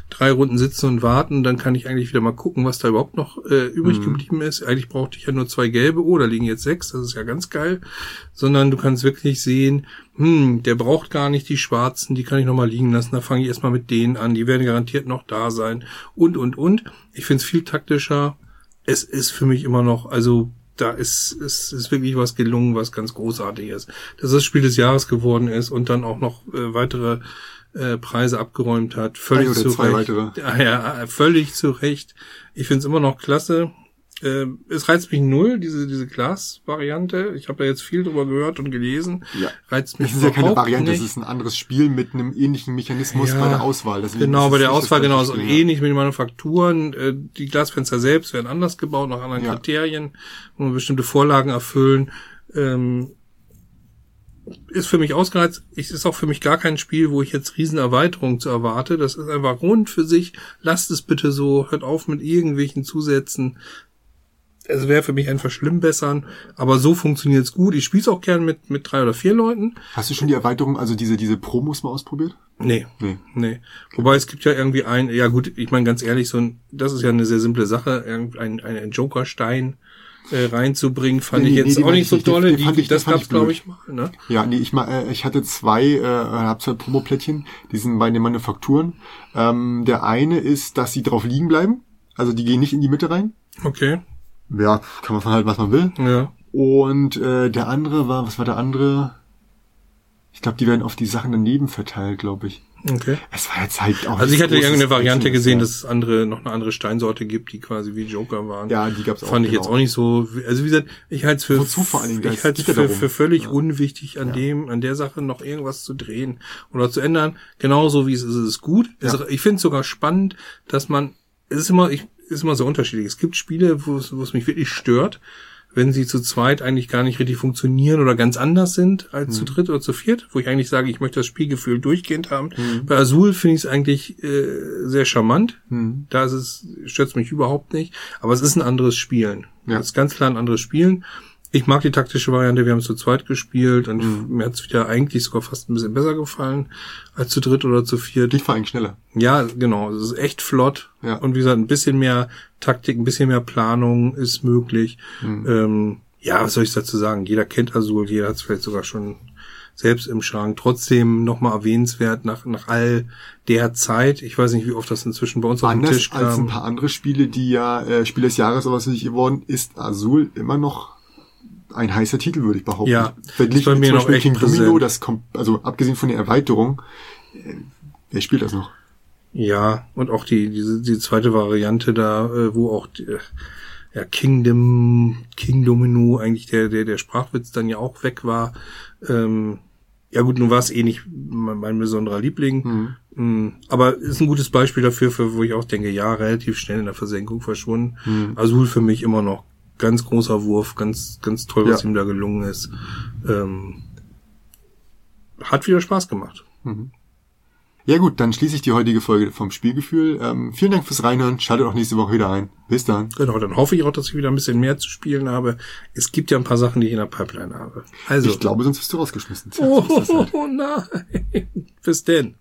drei Runden sitzen und warten, dann kann ich eigentlich wieder mal gucken, was da überhaupt noch äh, übrig Mhm. geblieben ist. Eigentlich brauchte ich ja nur zwei gelbe, oh, da liegen jetzt sechs, das ist ja ganz geil. Sondern du kannst wirklich sehen, hm, der braucht gar nicht die schwarzen, die kann ich nochmal liegen lassen, da fange ich erstmal mit denen an, die werden garantiert noch da sein und, und, und. Ich finde es viel taktischer. Es ist für mich immer noch, also da ist, ist, ist wirklich was gelungen, was ganz großartig ist. Dass das Spiel des Jahres geworden ist und dann auch noch äh, weitere äh, Preise abgeräumt hat. Völlig oder zu Recht. weitere. Ja, ja, völlig zu Recht. Ich finde es immer noch klasse. Äh, es reizt mich null, diese, diese Glas-Variante. Ich habe da jetzt viel drüber gehört und gelesen. Ja. Reizt mich Das ist ja keine Variante, nicht. das ist ein anderes Spiel mit einem ähnlichen Mechanismus Ja, bei der Auswahl. Deswegen Genau, ist bei der Auswahl genauso. Und ähnlich mit den Manufakturen. Äh, Die Glasfenster selbst werden anders gebaut, nach anderen Ja. Kriterien, wo man bestimmte Vorlagen erfüllen. Ähm, ist für mich ausgereizt. Es ist auch für mich gar kein Spiel, wo ich jetzt Riesenerweiterungen zu erwarte. Das ist einfach rund für sich. Lasst es bitte so. Hört auf mit irgendwelchen Zusätzen. Es wäre für mich ein Verschlimmbessern, aber so funktioniert es gut. Ich spiele es auch gern mit, mit drei oder vier Leuten. Hast du schon die Erweiterung, also diese, diese Promos mal ausprobiert? Nee, Nee. Nee. Wobei es gibt ja irgendwie ein, ja gut, ich meine ganz ehrlich, so ein, das ist ja eine sehr simple Sache, irgendein einen Jokerstein äh, reinzubringen, fand Nee, ich nee, jetzt die auch nicht ich so nicht, die- dolle. das gab's glaube ich mal, ne? Ja, nee, ich, ma- äh, ich hatte zwei, äh, hab zwei Promoplättchen, die sind bei den Manufakturen. Ähm, der eine ist, dass sie drauf liegen bleiben. Also die gehen nicht in die Mitte rein. Okay. Ja, kann man von halten, was man will. Ja. Und äh, der andere war, was war der andere? Ich glaube, die werden auf die Sachen daneben verteilt, glaube ich. Okay. Es war jetzt halt auch. Also ich hatte irgendeine Variante Einzelnes, gesehen, ja. dass es andere, noch eine andere Steinsorte gibt, die quasi wie Joker waren. Ja, die gab's auch. Fand ich genau. jetzt auch nicht so, also wie gesagt, ich halte es für, Wozu vor allen Dingen? Ich halte für, für völlig Ja. unwichtig, an Ja. dem, an der Sache noch irgendwas zu drehen oder zu ändern. Genauso wie es ist, ist es gut. Ich finde es sogar spannend, dass man, es ist immer, ich, ist immer so unterschiedlich. Es gibt Spiele, wo es, es mich wirklich stört, wenn sie zu zweit eigentlich gar nicht richtig funktionieren oder ganz anders sind als zu dritt oder zu viert, wo ich eigentlich sage, ich möchte das Spielgefühl durchgehend haben. Bei Azul finde ich es eigentlich äh, sehr charmant. Da ist es, stört mich überhaupt nicht. Aber es ist ein anderes Spielen. Ja. Es ist ganz klar ein anderes Spielen. Ich mag die taktische Variante, wir haben es zu zweit gespielt und mir hat es wieder eigentlich sogar fast ein bisschen besser gefallen als zu dritt oder zu viert. Ich war eigentlich schneller. Ja, genau. Es ist echt flott. Ja. Und wie gesagt, ein bisschen mehr Taktik, ein bisschen mehr Planung ist möglich. Ähm, ja, was soll ich dazu sagen? Jeder kennt Azul, jeder hat es vielleicht sogar schon selbst im Schrank. Trotzdem nochmal erwähnenswert nach, nach all der Zeit. Ich weiß nicht, wie oft das inzwischen bei uns auf dem Anders Tisch als ein kam. paar andere Spiele, die ja äh, Spiel des Jahres oder was ich geworden, ist Azul immer noch ein heißer Titel, würde ich behaupten. Ja, Verglichen bei mir noch Beispiel echt King Domino, präsent. das kommt, also abgesehen von der Erweiterung, äh, wer spielt das noch? Ja, und auch die, diese, die zweite Variante da, äh, wo auch die, äh, ja, Kingdom, King Domino, eigentlich der, der, der Sprachwitz dann ja auch weg war. Ähm, ja gut, nun war es eh nicht mein, mein besonderer Liebling. Mm, Aber ist ein gutes Beispiel dafür, für, wo ich auch denke, ja, relativ schnell in der Versenkung verschwunden. Azul für mich immer noch ganz großer Wurf, ganz, ganz toll, was Ja. ihm da gelungen ist. Ähm, hat wieder Spaß gemacht. Ja gut, dann schließe ich die heutige Folge vom Spielgefühl. Ähm, vielen Dank fürs Reinhören. Schaltet auch nächste Woche wieder ein. Bis dann. Genau, dann hoffe ich auch, dass ich wieder ein bisschen mehr zu spielen habe. Es gibt ja ein paar Sachen, die ich in der Pipeline habe. Also, Ich glaube, sonst wirst du rausgeschmissen. Oh, halt. nein. Bis denn.